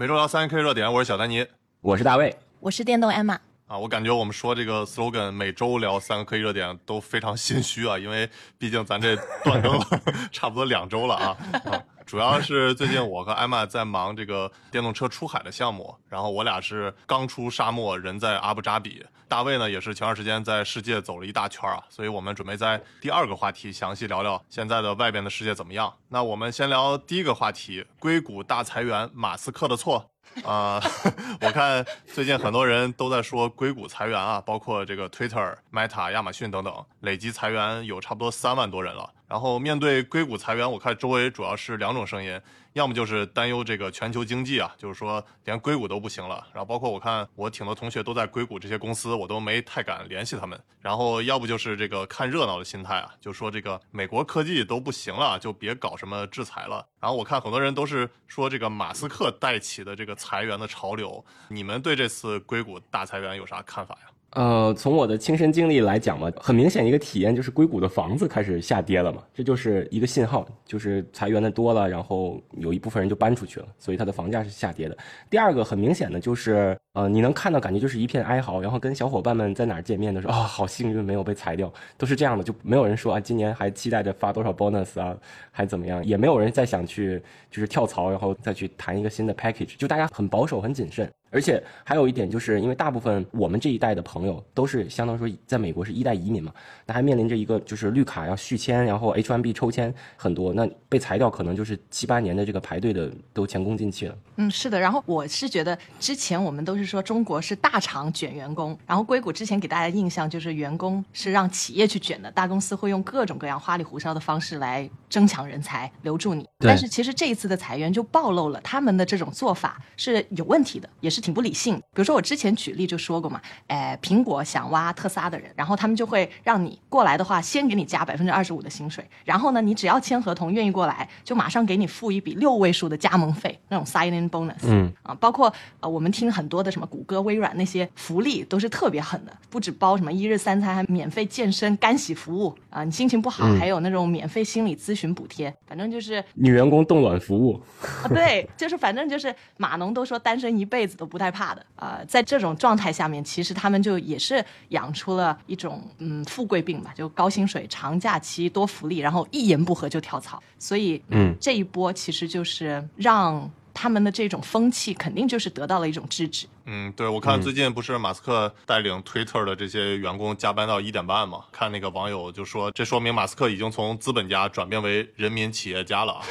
每周聊三 K 热点，我是小丹尼，我是大卫，我是电动 Emma。啊，我感觉我们说这个 slogan 每周聊三个科技热点都非常心虚啊，因为毕竟咱这断更了 差不多两周了啊。啊，主要是最近我和艾玛在忙这个电动车出海的项目，然后我俩是刚出沙漠，人在阿布扎比。大卫呢也是前段时间在世界走了一大圈啊，所以我们准备在第二个话题详细聊聊现在的外边的世界怎么样。那我们先聊第一个话题：硅谷大裁员，马斯克的错。啊，我看最近很多人都在说硅谷裁员啊，包括这个 Twitter、Meta、亚马逊等等，累计裁员有差不多三万多人了。然后面对硅谷裁员，我看周围主要是两种声音。要么就是担忧这个全球经济啊，就是说连硅谷都不行了。然后包括我看我挺多同学都在硅谷这些公司，我都没太敢联系他们。然后要不就是这个看热闹的心态啊，就说这个美国科技都不行了，就别搞什么制裁了。然后我看很多人都是说这个马斯克带起的这个裁员的潮流。你们对这次硅谷大裁员有啥看法呀？呃，从我的亲身经历来讲嘛，很明显一个体验就是硅谷的房子开始下跌了嘛，这就是一个信号，就是裁员的多了，然后有一部分人就搬出去了，所以它的房价是下跌的。第二个很明显的就是，呃，你能看到感觉就是一片哀嚎，然后跟小伙伴们在哪儿见面的时候，啊，好幸运没有被裁掉，都是这样的，就没有人说啊，今年还期待着发多少 bonus 啊，还怎么样，也没有人再想去就是跳槽，然后再去谈一个新的 package，就大家很保守很谨慎。而且还有一点，就是因为大部分我们这一代的朋友都是相当于说在美国是一代移民嘛，那还面临着一个就是绿卡要续签，然后 H1B 抽签很多，那被裁掉可能就是七八年的这个排队的都前功尽弃了。嗯，是的。然后我是觉得之前我们都是说中国是大厂卷员工，然后硅谷之前给大家的印象就是员工是让企业去卷的，大公司会用各种各样花里胡哨的方式来争抢人才，留住你。但是其实这一次的裁员就暴露了他们的这种做法是有问题的，也是。挺不理性。比如说，我之前举例就说过嘛，哎，苹果想挖特斯拉的人，然后他们就会让你过来的话，先给你加百分之二十五的薪水，然后呢，你只要签合同，愿意过来，就马上给你付一笔六位数的加盟费，那种 signing bonus。嗯啊，包括呃，我们听很多的什么谷歌、微软那些福利都是特别狠的，不止包什么一日三餐，还免费健身、干洗服务啊，你心情不好还有那种免费心理咨询补贴，反正就是女员工冻卵服务。啊，对，就是反正就是码农都说单身一辈子都。不太怕的，呃，在这种状态下面，其实他们就也是养出了一种嗯富贵病吧，就高薪水、长假期、多福利，然后一言不合就跳槽，所以嗯，这一波其实就是让。他们的这种风气肯定就是得到了一种制止。嗯，对，我看最近不是马斯克带领 Twitter 的这些员工加班到一点半嘛？看那个网友就说，这说明马斯克已经从资本家转变为人民企业家了啊。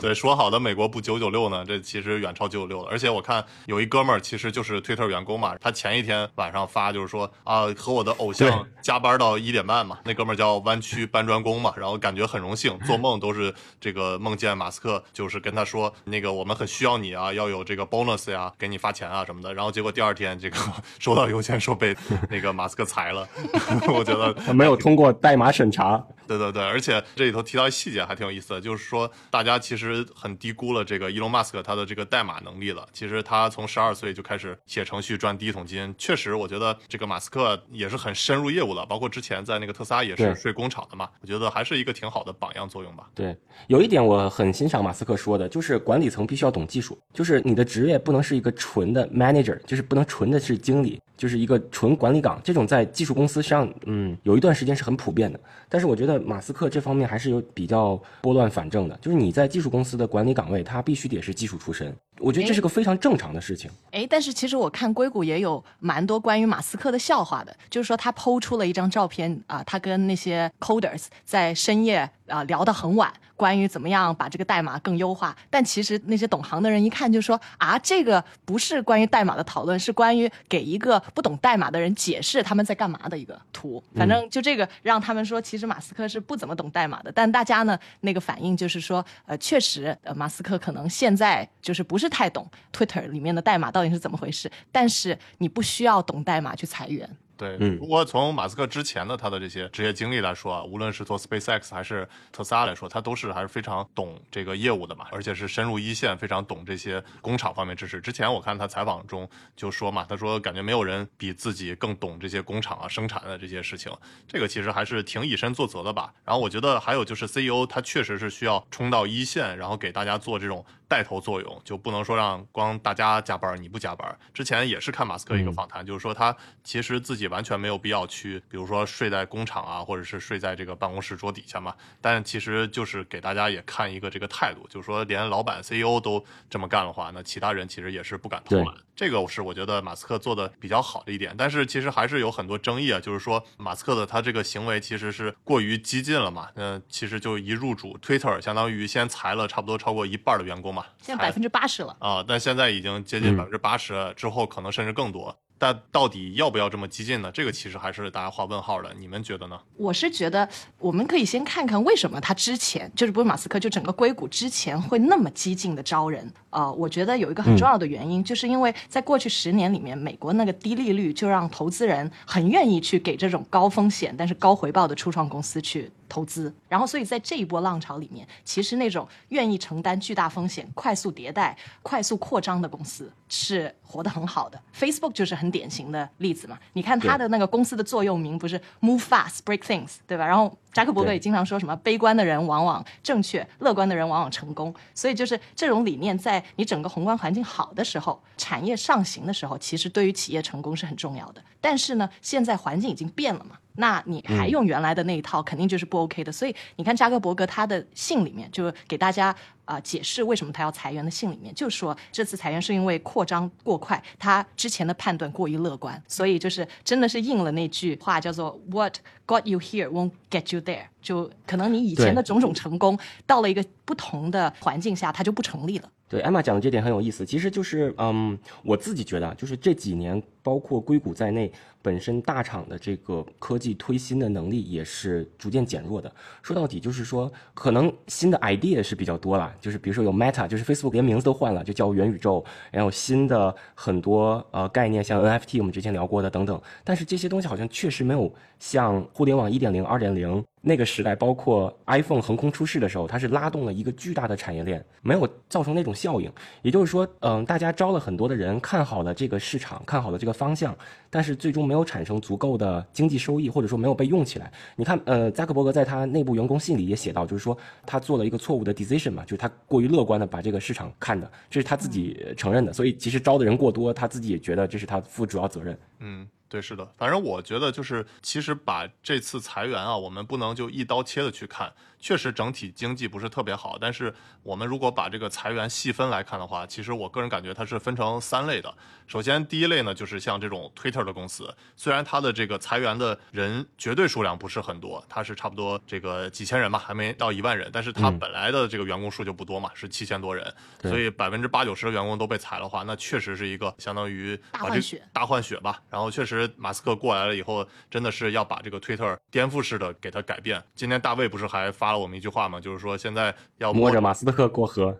对，说好的美国不九九六呢？这其实远超九九六了。而且我看有一哥们儿其实就是 Twitter 员工嘛，他前一天晚上发就是说啊，和我的偶像加班到一点半嘛。那哥们儿叫弯曲搬砖工嘛，然后感觉很荣幸，做梦都是这个梦。见马斯克就是跟他说，那个我们很需要你啊，要有这个 bonus 呀，给你发钱啊什么的。然后结果第二天这个 收到邮件说被那个马斯克裁了，我觉得他没有通过代码审查。对对对，而且这里头提到细节还挺有意思的，就是说大家其实很低估了这个伊隆马斯克他的这个代码能力了。其实他从十二岁就开始写程序赚第一桶金，确实我觉得这个马斯克也是很深入业务的，包括之前在那个特斯拉也是睡工厂的嘛。我觉得还是一个挺好的榜样作用吧。对，有一点我很欣赏马斯克说的，就是管理层必须要懂技术，就是你的职业不能是一个纯的 manager，就是不能纯的是经理。就是一个纯管理岗，这种在技术公司上，嗯，有一段时间是很普遍的。但是我觉得马斯克这方面还是有比较拨乱反正的，就是你在技术公司的管理岗位，他必须得是技术出身。我觉得这是个非常正常的事情。哎，但是其实我看硅谷也有蛮多关于马斯克的笑话的，就是说他抛出了一张照片啊，他跟那些 coders 在深夜啊聊到很晚，关于怎么样把这个代码更优化。但其实那些懂行的人一看就说啊，这个不是关于代码的讨论，是关于给一个不懂代码的人解释他们在干嘛的一个图。反正就这个让他们说，其实马斯克是不怎么懂代码的。但大家呢那个反应就是说，呃，确实，呃，马斯克可能现在就是不是。太懂 Twitter 里面的代码到底是怎么回事，但是你不需要懂代码去裁员。对，嗯如果从马斯克之前的他的这些职业经历来说啊，无论是做 SpaceX 还是特斯拉来说，他都是还是非常懂这个业务的嘛，而且是深入一线，非常懂这些工厂方面知识。之前我看他采访中就说嘛，他说感觉没有人比自己更懂这些工厂啊、生产的这些事情，这个其实还是挺以身作则的吧。然后我觉得还有就是 CEO 他确实是需要冲到一线，然后给大家做这种带头作用，就不能说让光大家加班你不加班。之前也是看马斯克一个访谈，就是说他其实自己完全没有必要去，比如说睡在工厂啊，或者是睡在这个办公室桌底下嘛。但其实就是给大家也看一个这个态度，就是说连老板 CEO 都这么干的话，那其他人其实也是不敢偷懒。这个是我觉得马斯克做的比较好的一点，但是其实还是有很多争议啊，就是说马斯克的他这个行为其实是过于激进了嘛。那其实就一入主 Twitter，相当于先裁了差不多超过一半的员工嘛，裁现在百分之八十了。啊，但现在已经接近嗯百分之八十，之后可能甚至更多。但到底要不要这么激进呢？这个其实还是大家画问号的。你们觉得呢？我是觉得，我们可以先看看为什么他之前就是不是马斯克，就整个硅谷之前会那么激进的招人。呃，我觉得有一个很重要的原因，就是因为在过去十年里面，美国那个低利率就让投资人很愿意去给这种高风险但是高回报的初创公司去投资。然后，所以在这一波浪潮里面，其实那种愿意承担巨大风险、快速迭代、快速扩张的公司是活得很好的。Facebook 就是很典型的例子嘛。你看它的那个公司的座右铭不是 “Move fast, break things”，对吧？然后扎克伯格也经常说什么“悲观的人往往正确，乐观的人往往成功”。所以就是这种理念，在你整个宏观环境好的时候，产业上行的时候，其实对于企业成功是很重要的。但是呢，现在环境已经变了嘛。那你还用原来的那一套，肯定就是不 OK 的。所以你看扎克伯格他的信里面，就给大家啊、呃解释为什么他要裁员的信里面，就说这次裁员是因为扩张过快，他之前的判断过于乐观，所以就是真的是应了那句话，叫做 “What got you here won't get you there”。就可能你以前的种种成功，到了一个不同的环境下，它就不成立了。对，艾玛讲的这点很有意思。其实就是，嗯，我自己觉得啊，就是这几年，包括硅谷在内，本身大厂的这个科技推新的能力也是逐渐减弱的。说到底，就是说，可能新的 idea 是比较多了，就是比如说有 Meta，就是 Facebook 连名字都换了，就叫元宇宙，然后新的很多呃概念，像 NFT，我们之前聊过的等等。但是这些东西好像确实没有像互联网1.0、2.0那个时代，包括 iPhone 横空出世的时候，它是拉动了一个巨大的产业链，没有造成那种效应。也就是说，嗯，大家招了很多的人，看好了这个市场，看好了这个方向，但是最终没没有产生足够的经济收益，或者说没有被用起来。你看，呃，扎克伯格在他内部员工信里也写到，就是说他做了一个错误的 decision 嘛，就是他过于乐观的把这个市场看的，这是他自己承认的。所以其实招的人过多，他自己也觉得这是他负主要责任。嗯，对，是的，反正我觉得就是，其实把这次裁员啊，我们不能就一刀切的去看，确实整体经济不是特别好，但是我们如果把这个裁员细分来看的话，其实我个人感觉它是分成三类的。首先，第一类呢，就是像这种 Twitter 的公司，虽然它的这个裁员的人绝对数量不是很多，它是差不多这个几千人吧，还没到一万人，但是它嗯本来的这个员工数就不多嘛，是七千多人，对所以百分之八九十的员工都被裁的话，那确实是一个相当于大换血大换血吧。然后确实，马斯克过来了以后，真的是要把这个 Twitter 颠覆式的给它改变。今天大卫不是还发了我们一句话嘛？就是说现在要摸着马斯克过河，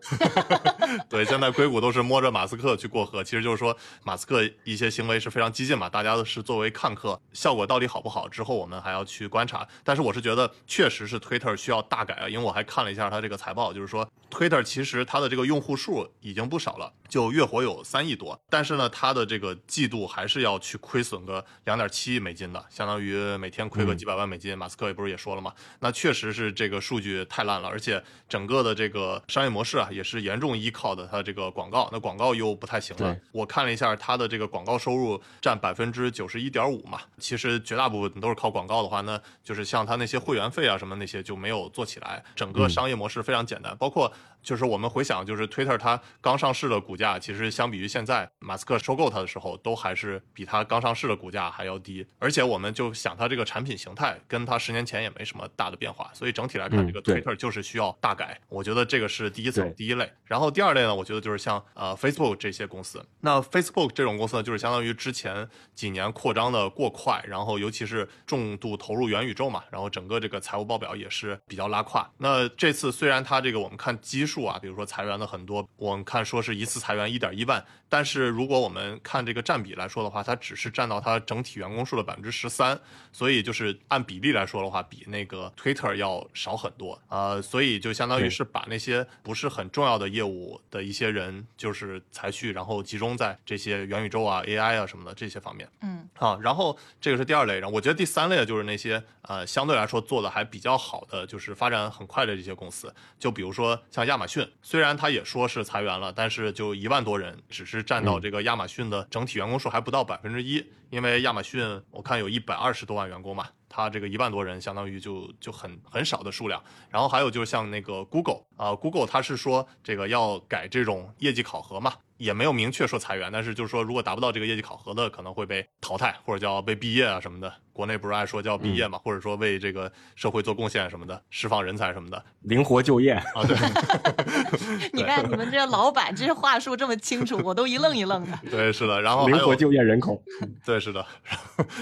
对，现在硅谷都是摸着马斯克去过河，其实就是说马斯克一些行为是非常激进嘛，大家都是作为看客，效果到底好不好，之后我们还要去观察。但是我是觉得确实是 Twitter 需要大改啊，因为我还看了一下它这个财报，就是说 Twitter 其实它的这个用户数已经不少了，就月活有三亿多，但是呢，它的这个季度还是要去亏损个两点七亿美金的，相当于每天亏个几百万美金。马斯克也不是也说了嘛，那确实是这个数据太烂了，而且整个的这个商业模式啊，也是严重依靠的它这个广告，那广告又不太行了。我看了一下它的这个广告收入占百分之九十一点五嘛，其实绝大部分都是靠广告的话，那就是像它那些会员费啊什么那些就没有做起来，整个商业模式非常简单，包括就是我们回想，就是 Twitter 它刚上市的股价，其实相比于现在马斯克收购它的时候，都还是比它刚上市的股价还要低。而且我们就想它这个产品形态，跟它十年前也没什么大的变化，所以整体来看，这个 Twitter 就是需要大改。我觉得这个是第一层第一类。然后第二类呢，我觉得就是像呃 Facebook 这些公司。那 Facebook 这种公司呢，就是相当于之前几年扩张的过快，然后尤其是重度投入元宇宙嘛，然后整个这个财务报表也是比较拉胯。那这次虽然它这个我们看基数。数啊，比如说裁员的很多，我们看说是一次裁员一点一万，但是如果我们看这个占比来说的话，它只是占到它整体员工数的百分之十三，所以就是按比例来说的话，比那个 Twitter 要少很多。呃，所以就相当于是把那些不是很重要的业务的一些人，就是裁去，然后集中在这些元宇宙啊、AI 啊什么的这些方面。嗯，啊，然后这个是第二类，然后我觉得第三类就是那些呃相对来说做的还比较好的，就是发展很快的这些公司，就比如说像亚马逊，虽然它也说是裁员了，但是就一万多人，只是占到这个亚马逊的整体员工数还不到百分之一，因为亚马逊我看有一百二十多万员工嘛。它这个一万多人，相当于就就很很少的数量。然后还有就是像那个 Google 啊，Google 它是说这个要改这种业绩考核嘛，也没有明确说裁员，但是就是说如果达不到这个业绩考核的，可能会被淘汰或者叫被毕业啊什么的。国内不是爱说叫毕业嘛，或者说为这个社会做贡献什么的，释放人才什么的，灵活就业啊。对，你看你们这老板这些话术这么清楚，我都一愣一愣的。对，是的。然后灵活就业人口，对，是的。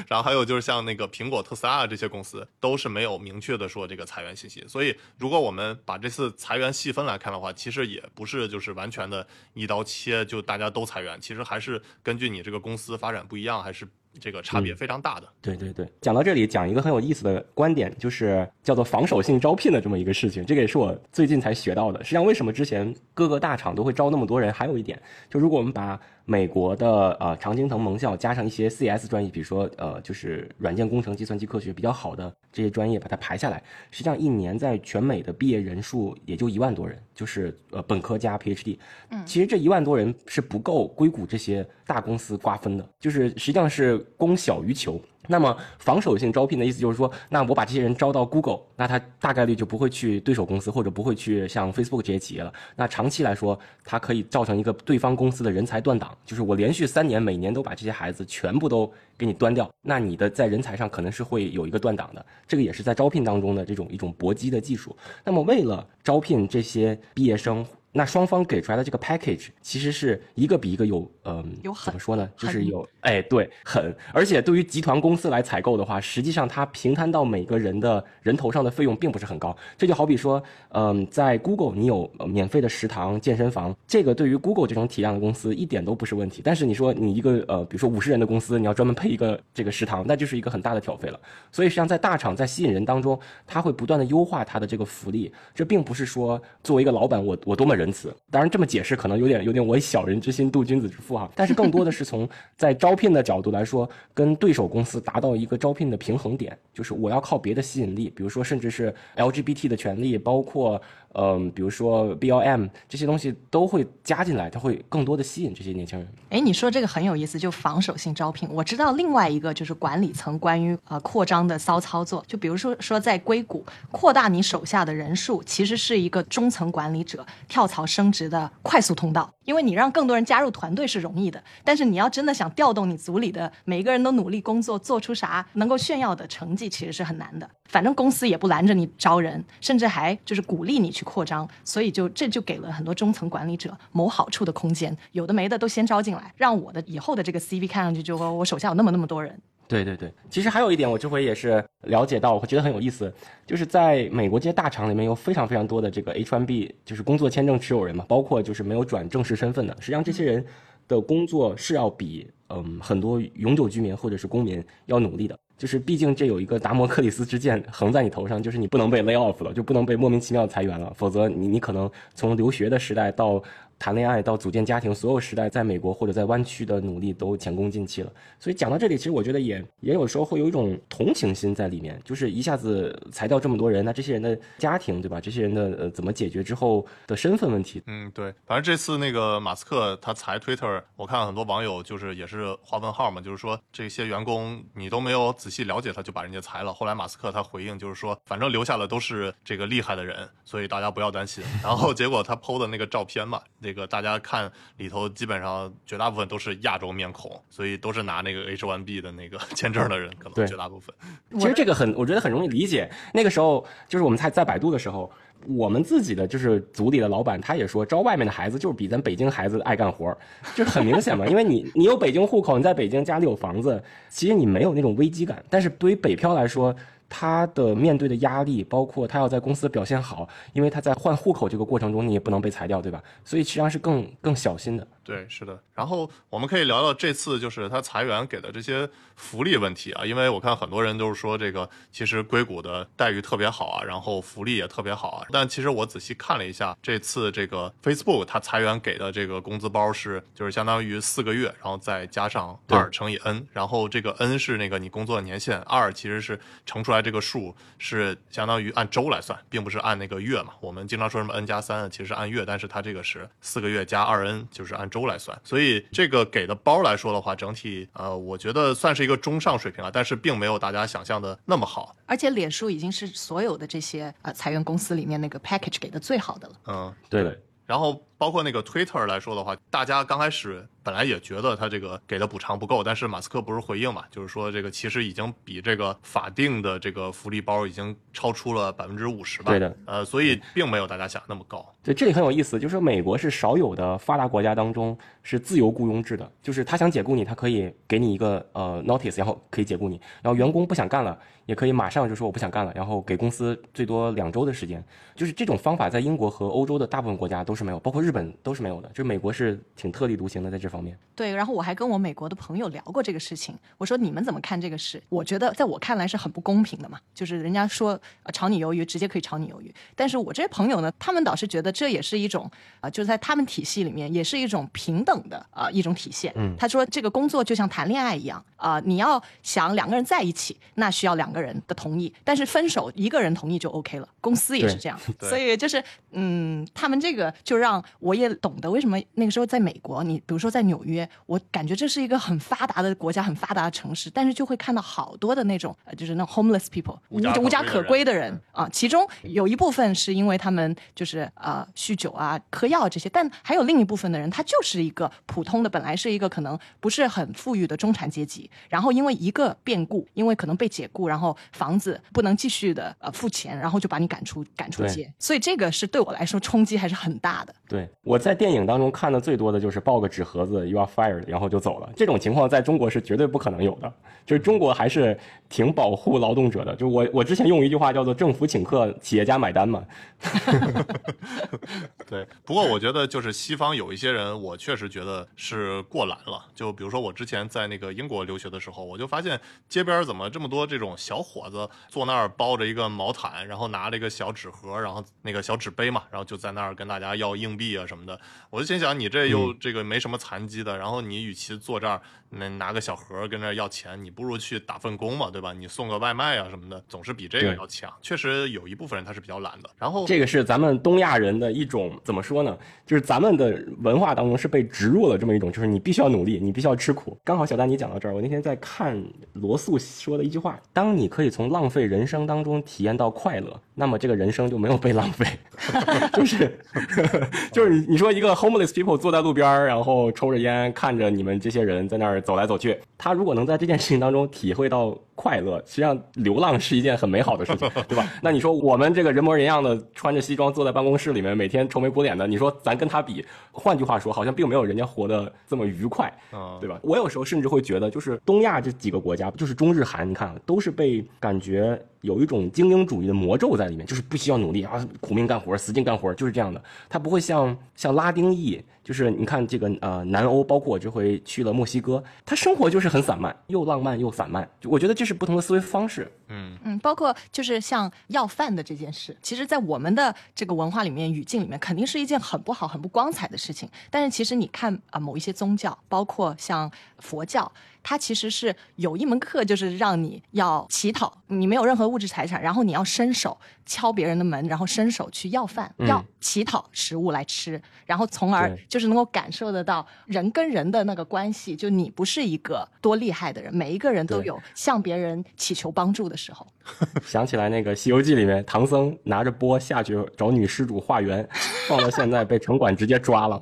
然后还有就是像那个苹果、特斯拉这些公司，都是没有明确的说这个裁员信息。所以如果我们把这次裁员细分来看的话，其实也不是就是完全的一刀切，就大家都裁员。其实还是根据你这个公司发展不一样，还是。这个差别非常大的。对对对，讲到这里，讲一个很有意思的观点，就是叫做防守性招聘的这么一个事情。这个也是我最近才学到的。实际上，为什么之前各个大厂都会招那么多人？还有一点，就如果我们把美国的呃常青藤盟校加上一些 CS 专业，比如说呃就是软件工程、计算机科学比较好的这些专业，把它排下来，实际上一年在全美的毕业人数也就一万多人，就是呃本科加 PhD。嗯，其实这一万多人是不够硅谷这些大公司瓜分的，就是实际上是供小于求。那么防守性招聘的意思就是说，那我把这些人招到 Google，那他大概率就不会去对手公司，或者不会去像 Facebook 这些企业了。那长期来说，它可以造成一个对方公司的人才断档，就是我连续三年每年都把这些孩子全部都给你端掉，那你的在人才上可能是会有一个断档的。这个也是在招聘当中的这种一种搏击的技术。那么为了招聘这些毕业生。那双方给出来的这个 package 其实是一个比一个有，嗯，有怎么说呢？就是有，哎，对，狠。而且对于集团公司来采购的话，实际上它平摊到每个人的人头上的费用并不是很高。这就好比说，嗯，在 Google 你有免费的食堂、健身房，这个对于 Google 这种体量的公司一点都不是问题。但是你说你一个呃，比如说五十人的公司，你要专门配一个这个食堂，那就是一个很大的挑费了。所以实际上在大厂在吸引人当中，他会不断的优化它的这个福利。这并不是说作为一个老板，我我多么仁慈。当然这么解释可能有点有点我以小人之心度君子之腹哈，但是更多的是从在招聘的角度来说，跟对手公司达到一个招聘的平衡点，就是我要靠别的吸引力，比如说甚至是 LGBT 的权利，包括。嗯，比如说 B L M 这些东西都会加进来，它会更多的吸引这些年轻人。哎，你说这个很有意思，就防守性招聘。我知道另外一个就是管理层关于呃扩张的骚操作，就比如说说在硅谷扩大你手下的人数，其实是一个中层管理者跳槽升职的快速通道。因为你让更多人加入团队是容易的，但是你要真的想调动你组里的每一个人都努力工作，做出啥能够炫耀的成绩，其实是很难的。反正公司也不拦着你招人，甚至还就是鼓励你去扩张，所以就这就给了很多中层管理者谋好处的空间。有的没的都先招进来，让我的以后的这个 CV 看上去就说我手下有那么那么多人。对对对，其实还有一点，我这回也是了解到，我觉得很有意思，就是在美国这些大厂里面有非常非常多的这个 H1B，就是工作签证持有人嘛，包括就是没有转正式身份的。实际上这些人的工作是要比嗯很多永久居民或者是公民要努力的，就是毕竟这有一个达摩克里斯之剑横在你头上，就是你不能被 lay off 了，就不能被莫名其妙裁员了，否则你你可能从留学的时代到。谈恋爱到组建家庭，所有时代在美国或者在湾区的努力都前功尽弃了。所以讲到这里，其实我觉得也也有时候会有一种同情心在里面，就是一下子裁掉这么多人，那这些人的家庭，对吧？这些人的呃怎么解决之后的身份问题？嗯，对。反正这次那个马斯克他裁 Twitter，我看很多网友就是也是画问号嘛，就是说这些员工你都没有仔细了解他就把人家裁了。后来马斯克他回应就是说，反正留下的都是这个厉害的人，所以大家不要担心。然后结果他 PO 的那个照片嘛，那。这个大家看里头，基本上绝大部分都是亚洲面孔，所以都是拿那个 H1B 的那个 签证的人，可能绝大部分。其实这个很，我觉得很容易理解。那个时候就是我们在在百度的时候，我们自己的就是组里的老板，他也说招外面的孩子就是比咱北京孩子爱干活，就是很明显嘛。因为你你有北京户口，你在北京家里有房子，其实你没有那种危机感。但是对于北漂来说，他的面对的压力，包括他要在公司表现好，因为他在换户口这个过程中，你也不能被裁掉，对吧？所以实际上是更更小心的。对，是的。然后我们可以聊聊这次就是他裁员给的这些福利问题啊，因为我看很多人都是说这个其实硅谷的待遇特别好啊，然后福利也特别好啊。但其实我仔细看了一下，这次这个 Facebook 它裁员给的这个工资包是就是相当于四个月，然后再加上二乘以 n，然后这个 n 是那个你工作的年限，二其实是乘出来这个数是相当于按周来算，并不是按那个月嘛。我们经常说什么 n 加三，其实是按月，但是它这个是四个月加二 n，就是按周来算。所以这个给的包来说的话，整体呃，我觉得算是一个中上水平啊，但是并没有大家想象的那么好。而且脸书已经是所有的这些呃裁员公司里面那个 package 给的最好的了。嗯，对的。然后包括那个 Twitter 来说的话，大家刚开始。本来也觉得他这个给的补偿不够，但是马斯克不是回应嘛，就是说这个其实已经比这个法定的这个福利包已经超出了百分之五十吧。对的，呃，所以并没有大家想那么高。对，这里很有意思，就是美国是少有的发达国家当中是自由雇佣制的，就是他想解雇你，他可以给你一个呃 notice，然后可以解雇你，然后员工不想干了，也可以马上就说我不想干了，然后给公司最多两周的时间。就是这种方法在英国和欧洲的大部分国家都是没有，包括日本都是没有的，就是美国是挺特立独行的在这方面。对，然后。我还跟我美国的朋友聊过这个事情，我说你们怎么看这个事？我觉得在我看来是很不公平的嘛，就是人家说炒你鱿鱼，直接可以炒你鱿鱼。但是我这些朋友呢，他们倒是觉得这也是一种啊，就在他们体系里面也是一种平等的啊一种体现。嗯，他说这个工作就像谈恋爱一样啊，你要想两个人在一起，那需要两个人的同意，但是分手一个人同意就 OK 了。公司也是这样，所以就是嗯，他们这个就让我也懂得为什么那个时候在美国，你比如说在纽约，我。感觉这是一个很发达的国家，很发达的城市，但是就会看到好多的那种，呃，就是那种 homeless people，无无家可归的人啊。其中有一部分是因为他们就是呃酗酒啊、嗑药这些，但还有另一部分的人，他就是一个普通的，本来是一个可能不是很富裕的中产阶级，然后因为一个变故，因为可能被解雇，然后房子不能继续的呃付钱，然后就把你赶出赶出街。所以这个是对我来说冲击还是很大的。对，我在电影当中看的最多的就是抱个纸盒子，you are fired。然后就走了，这种情况在中国是绝对不可能有的。就是中国还是挺保护劳动者的。就我我之前用一句话叫做“政府请客，企业家买单”嘛。对，不过我觉得就是西方有一些人，我确实觉得是过懒了。就比如说我之前在那个英国留学的时候，我就发现街边怎么这么多这种小伙子坐那儿包着一个毛毯，然后拿了一个小纸盒，然后那个小纸杯嘛，然后就在那儿跟大家要硬币啊什么的。我就心想，你这又这个没什么残疾的，然后你与其坐这儿那拿个小盒跟这要钱，你不如去打份工嘛，对吧？你送个外卖啊什么的，总是比这个要强。确实有一部分人他是比较懒的。然后这个是咱们东亚人的一种怎么说呢？就是咱们的文化当中是被植入了这么一种，就是你必须要努力，你必须要吃苦。刚好小丹你讲到这儿，我那天在看罗素说的一句话：当你可以从浪费人生当中体验到快乐，那么这个人生就没有被浪费。就是 就是你你说一个 homeless people 坐在路边，然后抽着烟，看着你们这些人在那儿走来走去，他如果能在这件事情当中体会到快乐，实际上流浪是一件很美好的事情，对吧？那你说我们这个人模人样的穿着西装坐在办公室里面，每天愁眉苦脸的，你说咱跟他比，换句话说，好像并没有人家活得这么愉快，对吧？我有时候甚至会觉得，就是东亚这几个国家，就是中日韩，你看都是被感觉。有一种精英主义的魔咒在里面，就是不需要努力啊，苦命干活，死劲干活，就是这样的。它不会像像拉丁裔，就是你看这个呃南欧，包括我这回去了墨西哥，他生活就是很散漫，又浪漫又散漫。我觉得这是不同的思维方式。嗯嗯，包括就是像要饭的这件事，其实，在我们的这个文化里面语境里面，肯定是一件很不好、很不光彩的事情。但是其实你看啊，某一些宗教，包括像佛教。它其实是有一门课，就是让你要乞讨，你没有任何物质财产，然后你要伸手敲别人的门，然后伸手去要饭，要乞讨食物来吃，然后从而就是能够感受得到人跟人的那个关系，就你不是一个多厉害的人，每一个人都有向别人祈求帮助的时候。想起来那个《西游记》里面，唐僧拿着钵下去找女施主化缘，放到现在被城管直接抓了。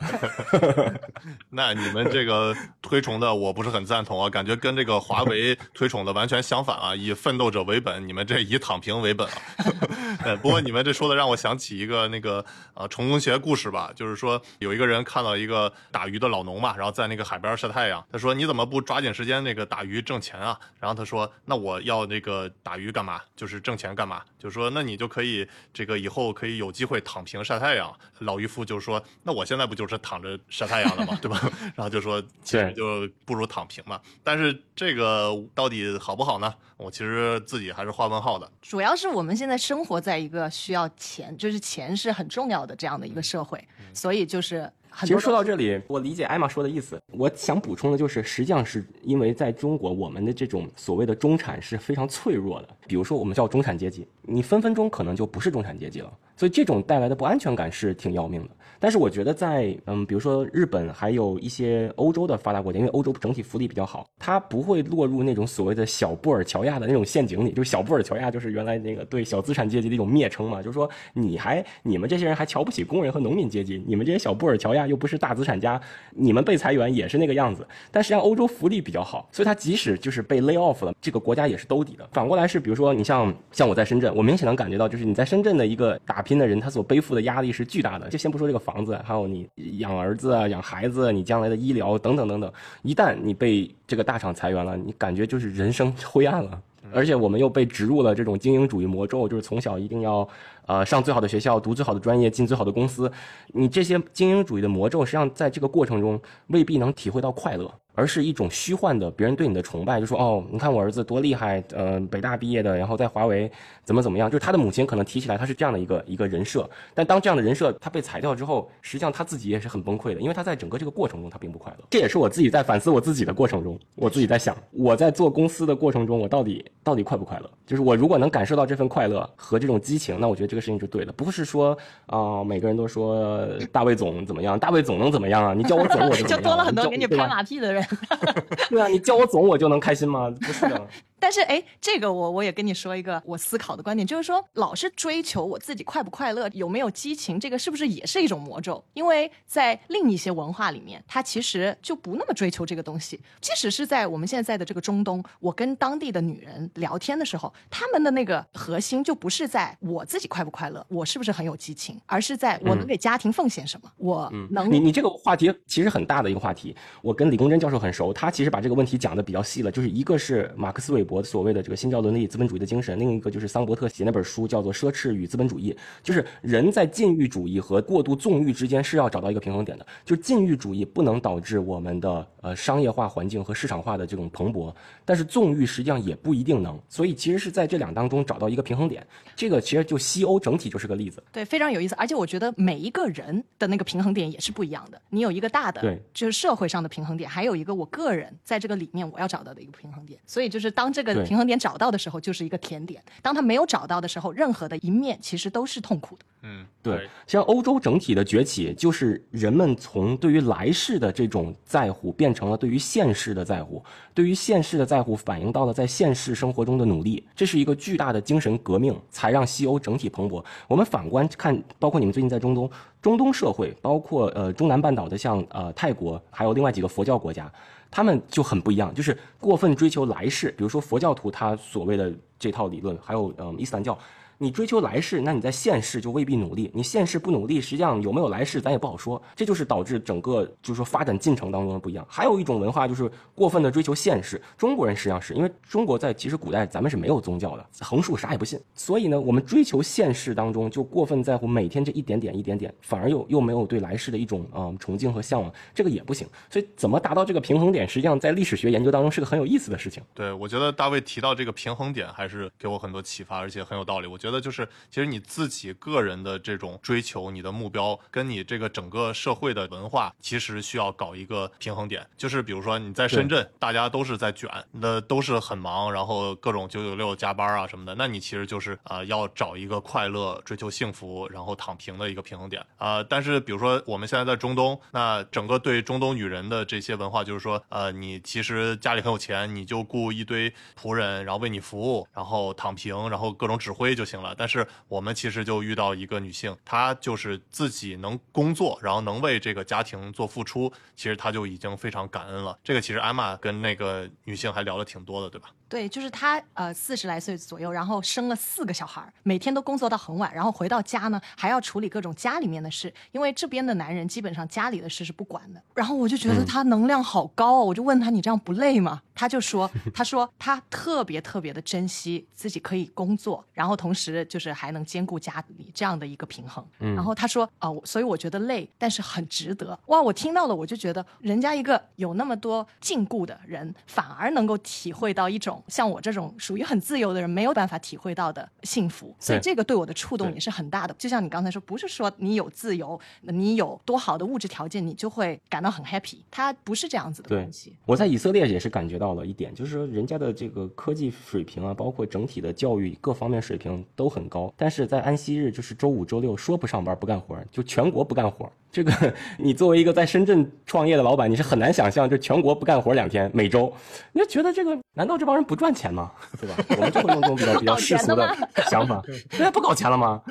那你们这个推崇的，我不是很赞同啊。感觉跟这个华为推崇的完全相反啊！以奋斗者为本，你们这以躺平为本啊！不过你们这说的让我想起一个那个呃成功学故事吧，就是说有一个人看到一个打鱼的老农嘛，然后在那个海边晒太阳，他说你怎么不抓紧时间那个打鱼挣钱啊？然后他说那我要那个打鱼干嘛？嘛？就是挣钱干嘛？就是说，那你就可以这个以后可以有机会躺平晒太阳。老渔夫就说，那我现在不就是躺着晒太阳了嘛，对吧？然后就说，其实就不如躺平嘛。但是这个到底好不好呢？我其实自己还是画问号的。主要是我们现在生活在一个需要钱，就是钱是很重要的这样的一个社会，所以就是。其实说到这里，我理解艾玛说的意思。我想补充的就是，实际上是因为在中国，我们的这种所谓的中产是非常脆弱的。比如说，我们叫中产阶级，你分分钟可能就不是中产阶级了。所以这种带来的不安全感是挺要命的。但是我觉得在嗯，比如说日本，还有一些欧洲的发达国家，因为欧洲整体福利比较好，它不会落入那种所谓的小布尔乔亚的那种陷阱里。就是小布尔乔亚，就是原来那个对小资产阶级的一种蔑称嘛。就是说，你还你们这些人还瞧不起工人和农民阶级，你们这些小布尔乔亚又不是大资产家，你们被裁员也是那个样子。但实际上欧洲福利比较好，所以它即使就是被 lay off 了，这个国家也是兜底的。反过来是，比如说你像像我在深圳，我明显能感觉到，就是你在深圳的一个打拼的人，他所背负的压力是巨大的。就先不说这个房子，还有你。养儿子啊，养孩子，你将来的医疗等等等等，一旦你被这个大厂裁员了，你感觉就是人生灰暗了。而且我们又被植入了这种精英主义魔咒，就是从小一定要，呃，上最好的学校，读最好的专业，进最好的公司。你这些精英主义的魔咒，实际上在这个过程中未必能体会到快乐。而是一种虚幻的，别人对你的崇拜，就说哦，你看我儿子多厉害，呃，北大毕业的，然后在华为怎么怎么样，就是他的母亲可能提起来他是这样的一个一个人设，但当这样的人设他被裁掉之后，实际上他自己也是很崩溃的，因为他在整个这个过程中他并不快乐。这也是我自己在反思我自己的过程中，我自己在想，我在做公司的过程中，我到底到底快不快乐？就是我如果能感受到这份快乐和这种激情，那我觉得这个事情就对了，不是说啊，每个人都说大卫总怎么样，大卫总能怎么样啊？你叫我总我就 就多了很多给你拍马屁的人。对啊，你叫我总我就能开心吗？不是的。但是哎，这个我我也跟你说一个我思考的观点，就是说老是追求我自己快不快乐，有没有激情，这个是不是也是一种魔咒？因为在另一些文化里面，它其实就不那么追求这个东西。即使是在我们现在的这个中东，我跟当地的女人聊天的时候，他们的那个核心就不是在我自己快不快乐，我是不是很有激情，而是在我能给家庭奉献什么，我能。你你这个话题其实很大的一个话题，我跟李公真教授很熟，他其实把这个问题讲的比较细了，就是一个是马克思韦。博所谓的这个新教伦理资本主义的精神，另一个就是桑伯特写那本书叫做《奢侈与资本主义》，就是人在禁欲主义和过度纵欲之间是要找到一个平衡点的。就是禁欲主义不能导致我们的呃商业化环境和市场化的这种蓬勃，但是纵欲实际上也不一定能。所以其实是在这两当中找到一个平衡点。这个其实就西欧整体就是个例子。对，非常有意思。而且我觉得每一个人的那个平衡点也是不一样的。你有一个大的，对，就是社会上的平衡点，还有一个我个人在这个里面我要找到的一个平衡点。所以就是当这这个平衡点找到的时候，就是一个甜点；当他没有找到的时候，任何的一面其实都是痛苦的。嗯，对。像欧洲整体的崛起，就是人们从对于来世的这种在乎，变成了对于现世的在乎。对于现世的在乎，反映到了在现世生活中的努力。这是一个巨大的精神革命，才让西欧整体蓬勃。我们反观看，包括你们最近在中东，中东社会，包括呃中南半岛的像呃泰国，还有另外几个佛教国家。他们就很不一样，就是过分追求来世。比如说佛教徒他所谓的这套理论，还有嗯伊斯兰教。你追求来世，那你在现世就未必努力。你现世不努力，实际上有没有来世咱也不好说。这就是导致整个就是说发展进程当中的不一样。还有一种文化就是过分的追求现世。中国人实际上是因为中国在其实古代咱们是没有宗教的，横竖啥也不信，所以呢，我们追求现世当中就过分在乎每天这一点点一点点，反而又又没有对来世的一种嗯崇敬和向往，这个也不行。所以怎么达到这个平衡点，实际上在历史学研究当中是个很有意思的事情。对，我觉得大卫提到这个平衡点还是给我很多启发，而且很有道理。我觉得。觉得就是，其实你自己个人的这种追求，你的目标跟你这个整个社会的文化，其实需要搞一个平衡点。就是比如说你在深圳，大家都是在卷，那都是很忙，然后各种九九六加班啊什么的，那你其实就是啊要找一个快乐、追求幸福，然后躺平的一个平衡点啊。但是比如说我们现在在中东，那整个对中东女人的这些文化，就是说，呃，你其实家里很有钱，你就雇一堆仆人，然后为你服务，然后躺平，然后各种指挥就行。但是我们其实就遇到一个女性，她就是自己能工作，然后能为这个家庭做付出，其实她就已经非常感恩了。这个其实艾玛跟那个女性还聊了挺多的，对吧？对，就是他呃四十来岁左右，然后生了四个小孩儿，每天都工作到很晚，然后回到家呢还要处理各种家里面的事，因为这边的男人基本上家里的事是不管的。然后我就觉得他能量好高哦，我就问他你这样不累吗？他就说 他说他特别特别的珍惜自己可以工作，然后同时就是还能兼顾家里这样的一个平衡。然后他说啊、我所以我觉得累，但是很值得。哇，我听到了，我就觉得人家一个有那么多禁锢的人，反而能够体会到一种像我这种属于很自由的人没有办法体会到的幸福。所以这个对我的触动也是很大的。就像你刚才说，不是说你有自由，你有多好的物质条件，你就会感到很 happy。它不是这样子的对东西。我在以色列也是感觉到了一点，就是说人家的这个科技水平啊，包括整体的教育各方面水平都很高，但是在安息日，就是周五、周六说不上班不干活，就全国不干活。这个你作为一个在深圳创业的老板，你是很难想象这全国不干活两天，每周，你就觉得这个难道这帮人不赚钱吗？对吧？我们就会用这种比较 比较世俗的 想法，对啊，不搞钱了吗？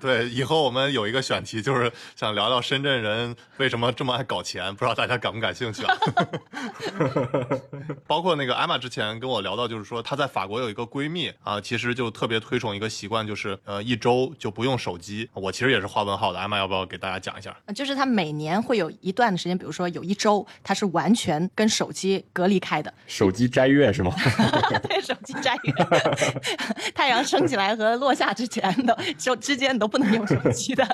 对，以后我们有一个选题，就是想聊聊深圳人为什么这么爱搞钱，不知道大家感不感兴趣啊？包括那个艾玛之前跟我聊到，就是说她在法国有一个闺蜜啊，其实就特别推崇一个习惯，就是呃一周就不用手机。我其实也是画问号的，艾玛要不要给大家讲一下？呃就是他每年会有一段的时间，比如说有一周，他是完全跟手机隔离开的，手机摘月是吗？对手机摘月，太阳升起来和落下之前的就之间你都不能用手机的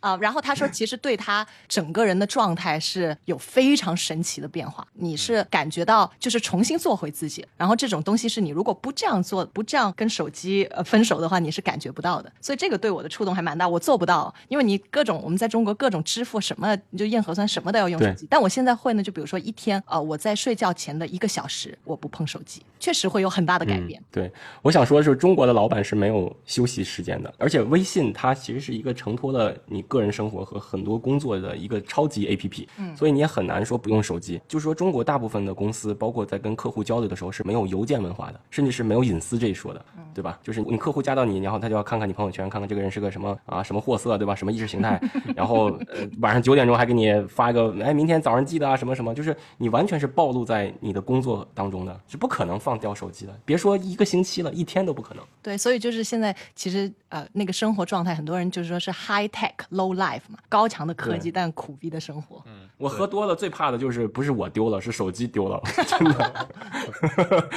啊。然后他说，其实对他整个人的状态是有非常神奇的变化，你是感觉到就是重新做回自己。然后这种东西是你如果不这样做，不这样跟手机呃分手的话，你是感觉不到的。所以这个对我的触动还蛮大，我做不到，因为你各种我们在中国各种支付什么，你就验核酸什么都要用手机。但我现在会呢，就比如说一天呃我在睡觉前的一个小时我不碰手机，确实会有很大的改变。对，我想说的是，中国的老板是没有休息时间的，而且微信它其实是一个承托了你个人生活和很多工作的一个超级 APP，嗯，所以你也很难说不用手机。就是说，中国大部分的公司，包括在跟客户交流的时候是没有邮件文化的，甚至是没有隐私这一说的，对吧？就是你客户加到你，然后他就要看看你朋友圈，看看这个人是个什么啊，什么货色，对吧？什么意识形态，然后呃晚上九点钟还给你发一个，哎，明天早上记得啊，什么什么，就是你完全是暴露在你的工作当中的，是不可能放掉手机的。别说一个星期了，一天都不可能。对，所以就是现在其实呃那个生活状态，很多人就是说是 high tech low life 嘛，高强的科技但苦逼的生活。嗯我喝多了，最怕的就是不是我丢了，是手机丢了，真的。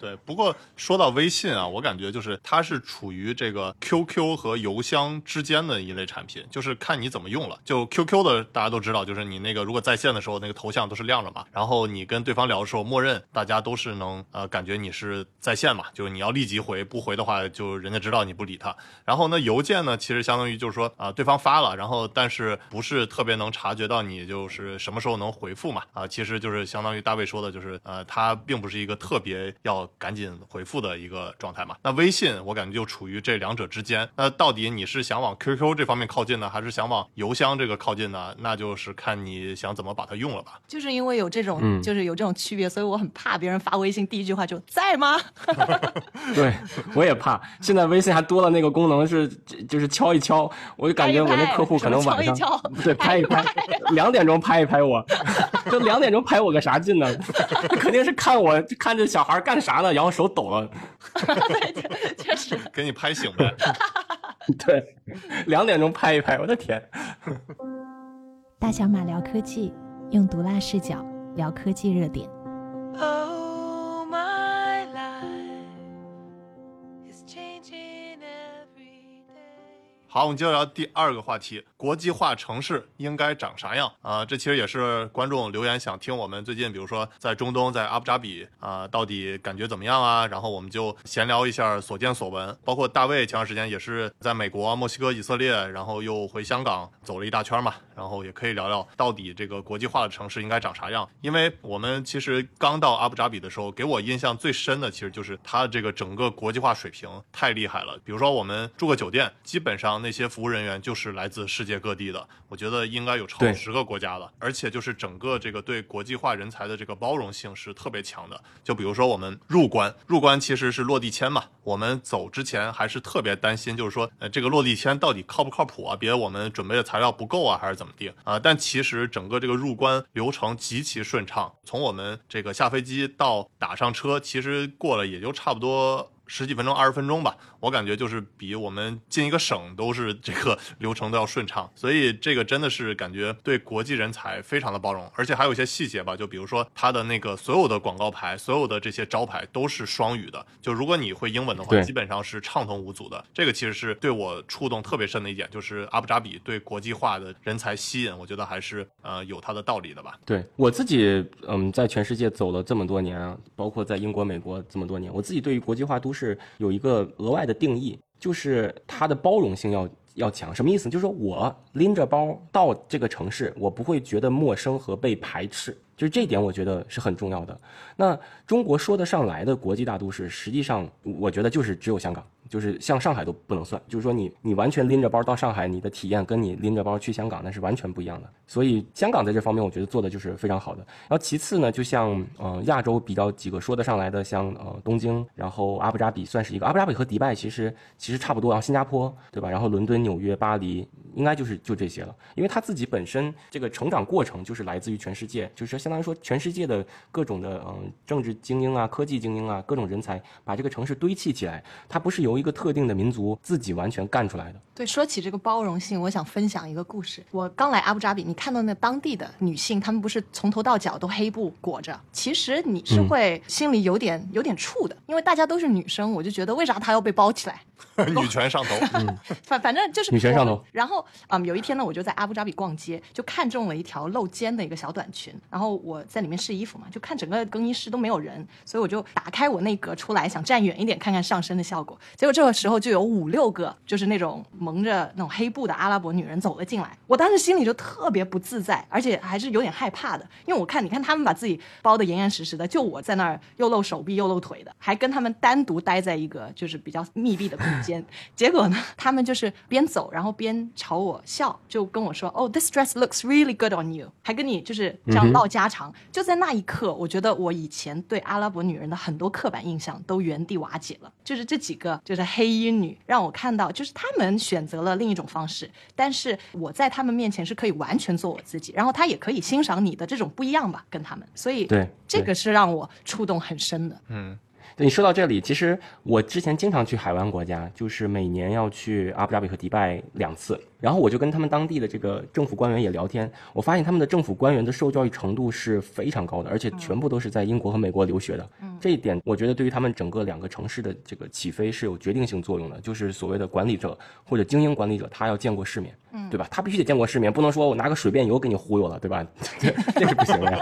对，不过说到微信啊，我感觉就是它是处于这个 QQ 和邮箱之间的一类产品，就是看你怎么用了。就就 QQ 的大家都知道，就是你那个如果在线的时候，那个头像都是亮着嘛，然后你跟对方聊的时候，默认大家都是能呃感觉你是在线嘛，就是你要立即回，不回的话就人家知道你不理他。然后呢，邮件呢其实相当于就是说啊、对方发了，然后但是不是特别能察觉到你就是什么时候能回复嘛啊、其实就是相当于大卫说的，就是呃它并不是一个特别要赶紧回复的一个状态嘛。那微信我感觉就处于这两者之间，那到底你是想往 QQ 这方面靠近呢，还是想往邮箱这个靠近呢？那就是看你想怎么把它用了吧。就是因为有这种、嗯就是有这种区别，所以我很怕别人发微信第一句话就在吗？对，我也怕。现在微信还多了那个功能是，就就是敲一敲，我就感觉我那客户可能晚上什么敲一敲对拍一拍，两点钟拍一拍我，就两点钟拍我个啥劲呢？肯定是看我看这小孩干啥呢，然后手抖了。确实。给你拍醒呗。对，两点钟拍一拍，我的天！大小马聊科技，用毒辣视角聊科技热点。Oh, my life is changing every day. 好，我们接着聊第二个话题：国际化城市应该长啥样啊、这其实也是观众留言想听我们最近，比如说在中东，在阿布扎比啊、到底感觉怎么样啊？然后我们就闲聊一下所见所闻。包括大卫前段时间也是在美国、墨西哥、以色列，然后又回香港走了一大圈嘛，然后也可以聊聊到底这个国际化的城市应该长啥样。因为我们其实刚到阿布扎比的时候，给我印象最深的其实就是它的这个整个国际化水平太厉害了。比如说我们住个酒店，基本上那些服务人员就是来自世界各地的，我觉得应该有超过十个国家了，而且就是整个这个对国际化人才的这个包容性是特别强的。就比如说我们入关，入关其实是落地签嘛，我们走之前还是特别担心，就是说，呃，这个落地签到底靠不靠谱啊？别我们准备的材料不够啊，还是怎么？怎么地啊、但其实整个这个入关流程极其顺畅，从我们这个下飞机到打上车，其实过了也就差不多。十几分钟、二十分钟吧，我感觉就是比我们进一个省都是这个 流程都要顺畅，所以这个真的是感觉对国际人才非常的包容，而且还有一些细节吧，就比如说它的那个所有的广告牌、所有的这些招牌都是双语的，就如果你会英文的话，基本上是畅通无阻的。这个其实是对我触动特别深的一点，就是阿布扎比对国际化的人才吸引，我觉得还是呃有它的道理的吧。对我自己，嗯，在全世界走了这么多年啊，包括在英国、美国这么多年，我自己对于国际化都是有一个额外的定义，就是它的包容性要要强。什么意思？就是说我拎着包到这个城市，我不会觉得陌生和被排斥。就是这点，我觉得是很重要的。那中国说得上来的国际大都市，实际上我觉得就是只有香港，就是像上海都不能算。就是说你你完全拎着包到上海，你的体验跟你拎着包去香港那是完全不一样的。所以香港在这方面，我觉得做的就是非常好的。然后其次呢，就像呃亚洲比较几个说得上来的，像呃东京，然后阿布扎比算是一个，阿布扎比和迪拜其实其实差不多，然后新加坡对吧？然后伦敦、纽约、巴黎，应该就是就这些了。因为他自己本身这个成长过程就是来自于全世界，就是相当于说全世界的各种的嗯政治精英啊、科技精英啊、各种人才把这个城市堆砌起来，它不是由一个特定的民族自己完全干出来的。对，说起这个包容性，我想分享一个故事。我刚来阿布扎比，你看到那当地的女性，她们不是从头到脚都黑布裹着，其实你是嗯会心里有点有点怵的，因为大家都是女生，我就觉得为啥她要被包起来？女权上头，反反正就是女权上头。然后嗯，有一天呢，我就在阿布扎比逛街，就看中了一条露肩的一个小短裙，然后我在里面试衣服嘛，就看整个更衣室都没有人，所以我就打开我那格出来，想站远一点看看上身的效果。结果这个时候就有五六个就是那种蒙着那种黑布的阿拉伯女人走了进来，我当时心里就特别不自在，而且还是有点害怕的，因为我看你看他们把自己包的严严实实的，就我在那儿又露手臂又露腿的，还跟他们单独待在一个就是比较密闭的空间。结果呢，他们就是边走然后边朝我笑，就跟我说：“哦、t h i s dress looks really good on you。”还跟你就是这样唠家常。就在那一刻，我觉得我以前对阿拉伯女人的很多刻板印象都原地瓦解了。就是这几个就是黑衣女，让我看到就是他们选择了另一种方式，但是我在他们面前是可以完全做我自己，然后他也可以欣赏你的这种不一样吧，跟他们。所以对对这个是让我触动很深的。嗯，对你说到这里，其实我之前经常去海湾国家，就是每年要去阿布扎比和迪拜两次，然后我就跟他们当地的这个政府官员也聊天，我发现他们的政府官员的受教育程度是非常高的，而且全部都是在英国和美国留学的。这一点我觉得对于他们整个两个城市的这个起飞是有决定性作用的，就是所谓的管理者或者精英管理者，他要见过世面，对吧？他必须得见过世面，不能说我拿个水变油给你忽悠了，对吧？这这是不行的呀。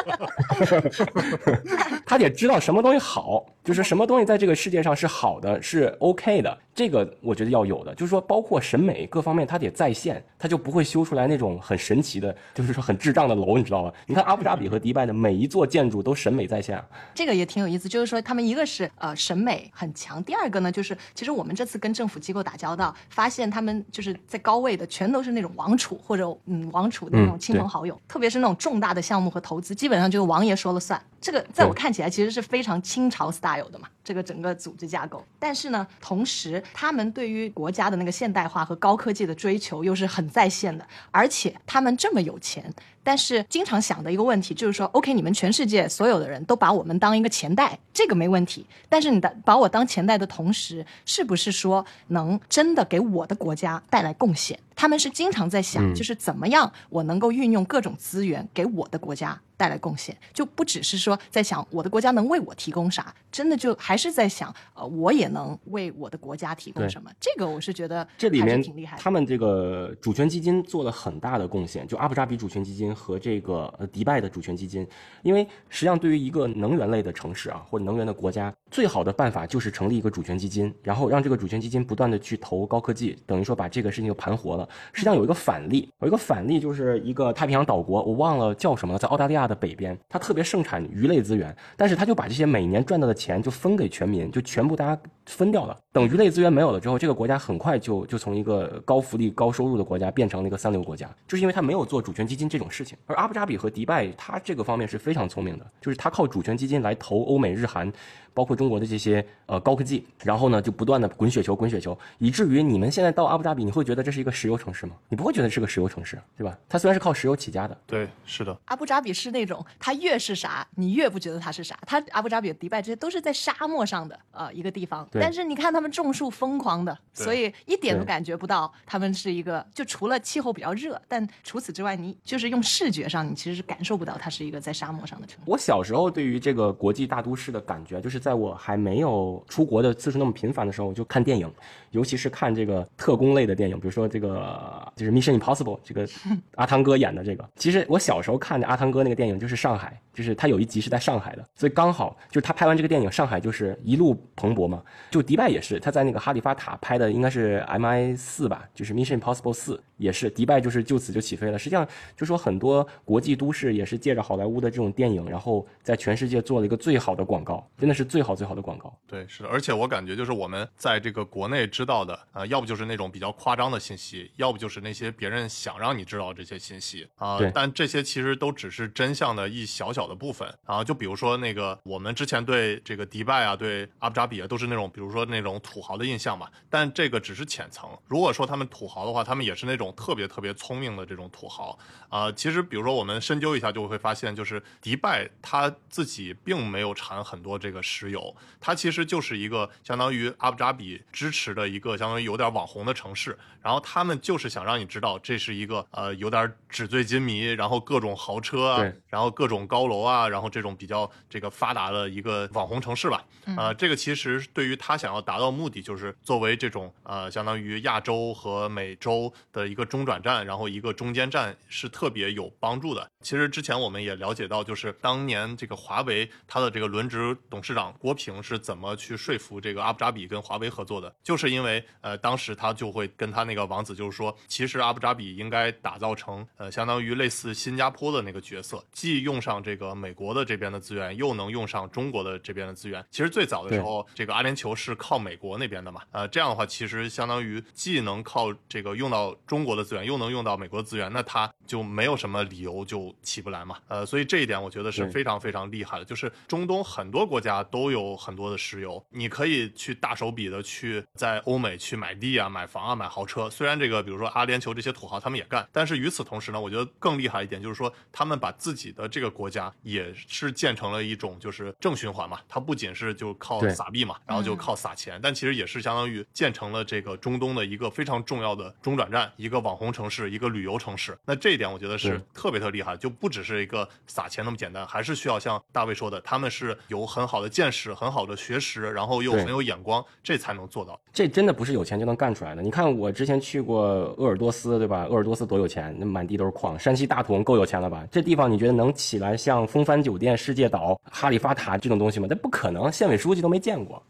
他得知道什么东西好，就是什么东西在这个世界上是好的，是 OK 的，这个我觉得要有的。就是说，包括审美各方面，它得在线，它就不会修出来那种很神奇的，就是说很智障的楼，你知道吧？你看阿布扎比和迪拜的每一座建筑都审美在线啊。这个也挺有意思，就是说他们一个是呃审美很强，第二个呢就是其实我们这次跟政府机构打交道，发现他们就是在高位的全都是那种王储或者嗯王储的那种嗯亲朋好友，特别是那种重大的项目和投资，基本上就是王爷说了算。这个在我看起来其实是非常清朝 style 的嘛，这个整个组织架构。但是呢，同时他们对于国家的那个现代化和高科技的追求又是很在线的，而且他们这么有钱，但是经常想的一个问题就是说，OK，你们全世界所有的人都把我们当一个钱袋，这个没问题。但是你的把我当钱袋的同时，是不是说能真的给我的国家带来贡献？他们是经常在想，嗯就是怎么样我能够运用各种资源给我的国家带来贡献，就不只是说在想我的国家能为我提供啥，真的就还是在想，呃，我也能为我的国家提供什么。这个我是觉得还这里面挺厉害。他们这个主权基金做了很大的贡献，就阿布扎比主权基金和这个呃迪拜的主权基金，因为实际上对于一个能源类的城市啊或者能源的国家，最好的办法就是成立一个主权基金，然后让这个主权基金不断的去投高科技，等于说把这个事情就盘活了。实际上有一个反例，有一个反例就是一个太平洋岛国，我忘了叫什么了，在澳大利亚的北边，它特别盛产鱼类资源，但是它就把这些每年赚到的钱就分给全民，就全部大家分掉了。等鱼类资源没有了之后，这个国家很快就就从一个高福利、高收入的国家变成了一个三流国家，就是因为它没有做主权基金这种事情。而阿布扎比和迪拜，它这个方面是非常聪明的，就是它靠主权基金来投欧美日韩。包括中国的这些呃高科技，然后呢就不断的滚雪球滚雪球，以至于你们现在到阿布扎比，你会觉得这是一个石油油城市吗？你不会觉得是个石油城市，对吧？它虽然是靠石油起家的，对，是的，阿布扎比是那种，它越是啥，你越不觉得它是啥。它阿布扎比、迪拜这些都是在沙漠上的呃一个地方，但是你看他们种树疯狂的，所以一点都感觉不到他们是一个，就除了气候比较热，但除此之外，你就是用视觉上，你其实是感受不到它是一个在沙漠上的城市。我小时候对于这个国际大都市的感觉，就是在我还没有出国的次数那么频繁的时候，我就看电影，尤其是看这个特工类的电影，比如说这个就是《Mission Impossible》这个阿汤哥演的这个。其实我小时候看的阿汤哥那个电影就是上海，就是他有一集是在上海的，所以刚好就是他拍完这个电影，上海就是一路蓬勃嘛。就迪拜也是，他在那个哈利法塔拍的应该是 MI 四吧，就是《Mission Impossible 四》，也是迪拜就是就此就起飞了。实际上就说很多国际都市也是借着好莱坞的这种电影，然后在全世界做了一个最好的广告，真的是最好最好的广告。对，是的，而且我感觉就是我们在这个国内知道的，呃，要不就是那种比较夸张的信息，要不就是那些别人想让你知道这些信息啊、对但这些其实都只是真相的一小小的部分然后。就比如说那个我们之前对这个迪拜啊、对阿布扎比啊，都是那种比如说那种土豪的印象嘛，但这个只是浅层。如果说他们土豪的话，他们也是那种特别特别聪明的这种土豪啊、其实比如说我们深究一下，就会发现，就是迪拜它自己并没有产很多这个石油，它其实就是一个相当于阿布扎比支持的一个相当于有点网红的城市，然后他们就是想让你知道这是一个呃有点纸醉金迷，然后各种豪车啊，然后各种高楼啊，然后这种比较这个发达的一个网红城市吧。呃，这个其实对于他想要达到目的，就是作为这种呃相当于亚洲和美洲的一个中转站，然后一个中间站是特别有帮助的。其实之前我们也了解到，就是当年这个华为它的这个轮值董事长郭平是怎么去说服这个阿布扎比跟华为合作的，就是因为呃当时他就会跟他那个王子就是说，其实阿布扎比应该打造成呃相当于类似新加坡的那个角色，既用上这个美国的这边的资源，又能用上中国的这边的资源。其实最早的时候，这个阿联酋是靠美国那边的嘛，呃这样的话其实相当于既能靠这个用到中国的资源，又能用到美国的资源，那他就没有什么理由就起不来嘛。呃，所以这一点我觉得是非常非常厉害的。就是中东很多国家都有很多的石油，你可以去大手笔的去在欧美去买地啊、买房啊、买豪车。虽然这个比如说阿联酋这些土豪他们也干，但是与此同时呢，我觉得更厉害一点就是说，他们把自己的这个国家也是建成了一种就是正循环嘛。它不仅是就靠撒币嘛，然后就靠撒钱，但其实也是相当于建成了这个中东的一个非常重要的中转站，一个网红城市，一个旅游城市。那这一点我觉得是特别特厉害，就不只是一个撒钱那么简单，还是需要像大卫说的，他们是有很好的见识、很好的学识，然后又很有眼光，这才能做到。这真的不是有钱就能干出来的。你看，我之前去过鄂尔多斯，对吧？鄂尔多斯多有钱，那满地都是矿。山西大同够有钱了吧？这地方你觉得能起来像风帆酒店、世界岛、哈利法塔这种东西吗？那不可能，县委书记都没见过。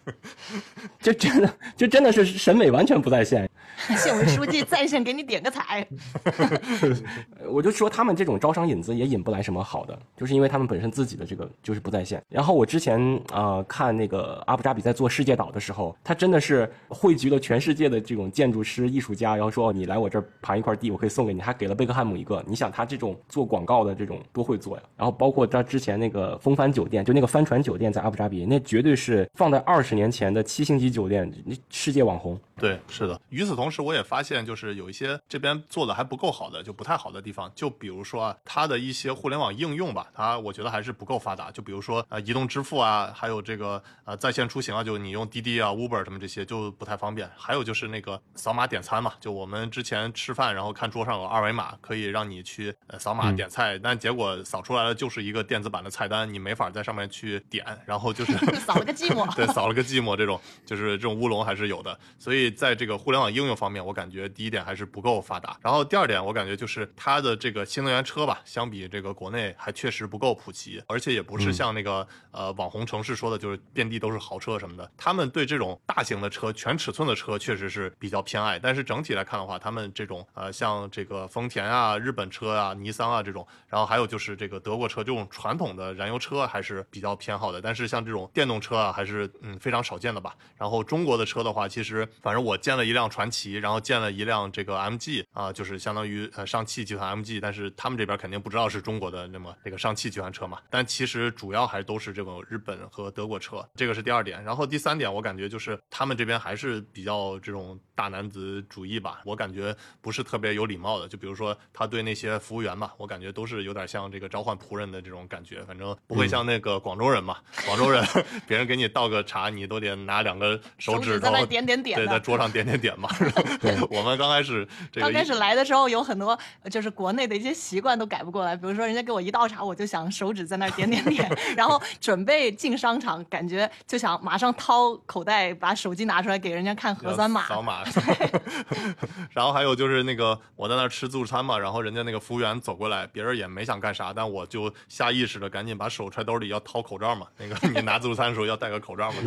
就真的，就真的是审美完全不在线。县委书记在线给你点个彩。呃 我就说他们这种招商引资也引不来什么好的，就是因为他们本身自己的这个就是不在线。然后我之前呃看那个阿布扎比在做世界岛的时候，他真的是汇聚了全世界的这种建筑师、艺术家，然后说、哦、你来我这儿盘一块地，我可以送给你，还给了贝克汉姆一个。你想他这种做广告的这种多会做呀？然后包括他之前那个风帆酒店，就那个帆船酒店在阿布扎比，那绝对是放在二十年前的七星级酒店，那世界网红。对，是的。与此同时，我也发现，就是有一些这边做的还不够好的，就不太好的地方。就比如说啊，它的一些互联网应用吧，它我觉得还是不够发达。就比如说呃，移动支付啊，还有这个呃在线出行啊，就你用滴滴啊、Uber 什么这些就不太方便。还有就是那个扫码点餐嘛，就我们之前吃饭，然后看桌上有二维码，可以让你去呃扫码嗯点菜，但结果扫出来的就是一个电子版的菜单，你没法在上面去点，然后就是 扫了个寂寞 对，扫了个寂寞，这种就是这种乌龙还是有的。所以在这个互联网应用方面，我感觉第一点还是不够发达。然后第二点，我感觉就是它的这个新能源车吧，相比这个国内还确实不够普及，而且也不是像那个、呃网红城市说的，就是遍地都是豪车什么的。他们对这种大型的车、全尺寸的车确实是比较偏爱，但是整体来看的话，他们这种呃像这个丰田啊、日本车啊、尼桑啊这种，然后还有就是这个德国车这种传统的燃油车还是比较偏好的，但是像这种电动车啊，还是嗯非常少见的吧。然后中国的车的话，其实反正我见了一辆传祺，然后建了一辆这个 MG 啊、就是相当于呃上汽集团 MG，但是他们这边肯定不知道是中国的那么那个上汽集团车嘛，但其实主要还都是这种日本和德国车，这个是第二点。然后第三点，我感觉就是他们这边还是比较这种大男子主义吧，我感觉不是特别有礼貌的。就比如说他对那些服务员嘛，我感觉都是有点像这个召唤仆人的这种感觉，反正不会像那个广州人嘛，广州人 别人给你倒个茶，你都得拿两个手指头在那点点点对，在桌上点点点嘛。我们刚开始这个刚开始来的时候有很多呃就是国内的一些习惯都改不过来，比如说人家给我一倒茶，我就想手指在那点点点，然后准备进商场，感觉就想马上掏口袋把手机拿出来给人家看核酸码。扫码。然后还有就是那个我在那儿吃自助餐嘛，然后人家那个服务员走过来，别人也没想干啥，但我就下意识的赶紧把手揣兜里要掏口罩嘛。那个你拿自助餐的时候要戴个口罩嘛，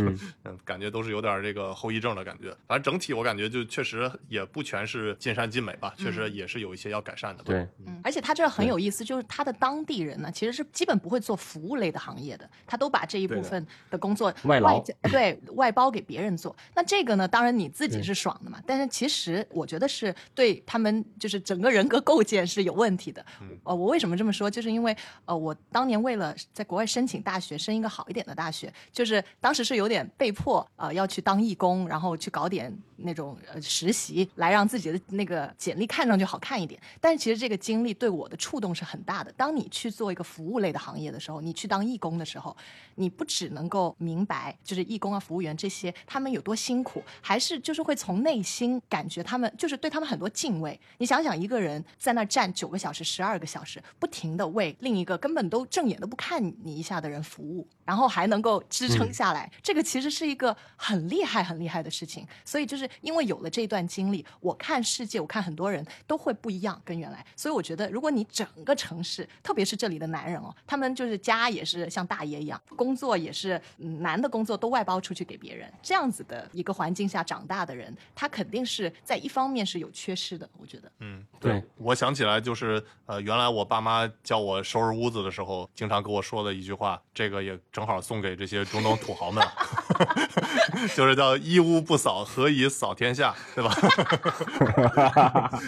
嗯，感觉都是有点这个后遗症的感觉。反正整体我感觉就确实也不全是尽善尽美吧，确实也是有一些要改善的。对，嗯，而且他这儿很有意思，就是他的当地人呢，其实是基本不会做服务类的行业的，他都把这一部分的工作外劳对外包给别人做。那这个呢，当然你自己是爽的嘛，但是其实我觉得是对他们就是整个人格构建是有问题的。呃，我为什么这么说？就是因为呃，我当年为了在国外申请大学，申一个好一点的大学，就是当时是有点被迫呃要去当义工，然后去搞点那种呃实习，来让自己的那个简历看上去好看一点。但是其实这个经历对我的触动是很大的。当你去做一个服务类的行业的时候，你去当义工的时候，你不只能够明白就是义工啊、服务员这些他们有多辛苦，还是就是会从内心感觉他们就是对他们很多敬畏。你想想，一个人在那儿站九个小时、十二个小时，不停的为另一个根本都正眼都不看你一下的人服务，然后还能够支撑下来，这个其实是一个很厉害、很厉害的事情。所以就是因为有了这段经历，我看世界，我看很多人都会不一样，跟原来。所以我觉得，如果你整个城市，特别是这里的男人哦，他们就是家也是像大爷一样，工作也是，嗯，男的工作都外包出去给别人，这样子的一个环境下长大的人，他肯定是在一方面是有缺失的。我觉得，嗯，对，我想起来就是呃，原来我爸妈教我收拾屋子的时候，经常跟我说的一句话，这个也正好送给这些中东土豪们，就是叫“一屋不扫，何以扫天下”，对吧？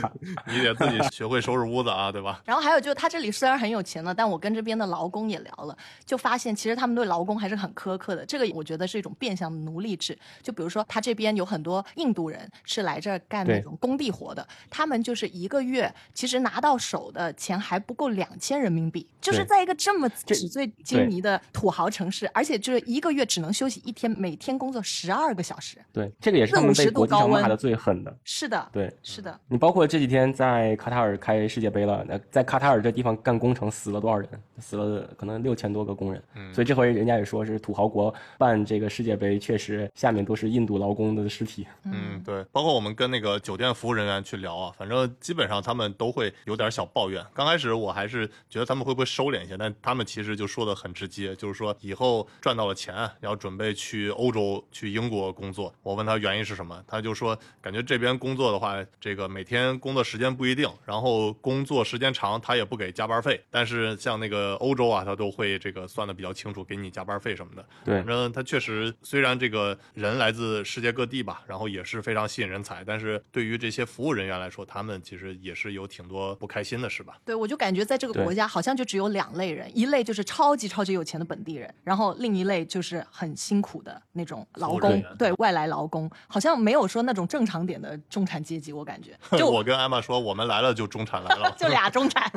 你得自己学会收拾屋子啊，对吧？然后还有就是，他这里虽然很有钱了，但我跟这边的劳工也聊了，就发现其实他们对劳工还是很苛刻的。这个我觉得是一种变相的奴隶制。就比如说，他这边有很多印度人是来这儿干那种工地活的，他们就是一个月其实拿到手的钱还不够两千人民币，就是在一个这么纸醉金迷的土豪城市，而且就是一个月只能休息一天，每天工作十二个小时。对，这个也是他们被40度国际上高温骂的最狠的。是的，对，是的。你包括这几天在卡塔尔开世界杯了，那在卡塔尔这地方干工程死了多少人？死了可能六千多个工人。嗯所以这回人家也说是土豪国办这个世界杯，确实下面都是印度劳工的尸体。嗯，对，包括我们跟那个酒店服务人员去聊啊，反正基本上他们都会有点小抱怨。刚开始我还是觉得他们会不会收敛一些，但他们其实就说的很直接，就是说以后赚到了钱要准备去欧洲、去英国工作。我问他原因是什么，他就说感觉这边工作的话，这个每天工作时间不一定，然后工作时间长他也不给加班费，但是像那个欧洲啊，他都会这个算的比较清楚，给你加班费什么的。对。反，正他确实，虽然这个人来自世界各地吧，然后也是非常吸引人才，但是对于这些服务人员来说，他们其实也是有挺多不开心的事吧。对，我就感觉在这个国家好像就只有两类人，一类就是超级超级有钱的本地人，然后另一类就是很辛苦的那种劳工。对。外来劳工，好像没有说那种正常点的中产阶级，我感觉。就 我跟艾玛说，我们来了就中产来了。就俩中产，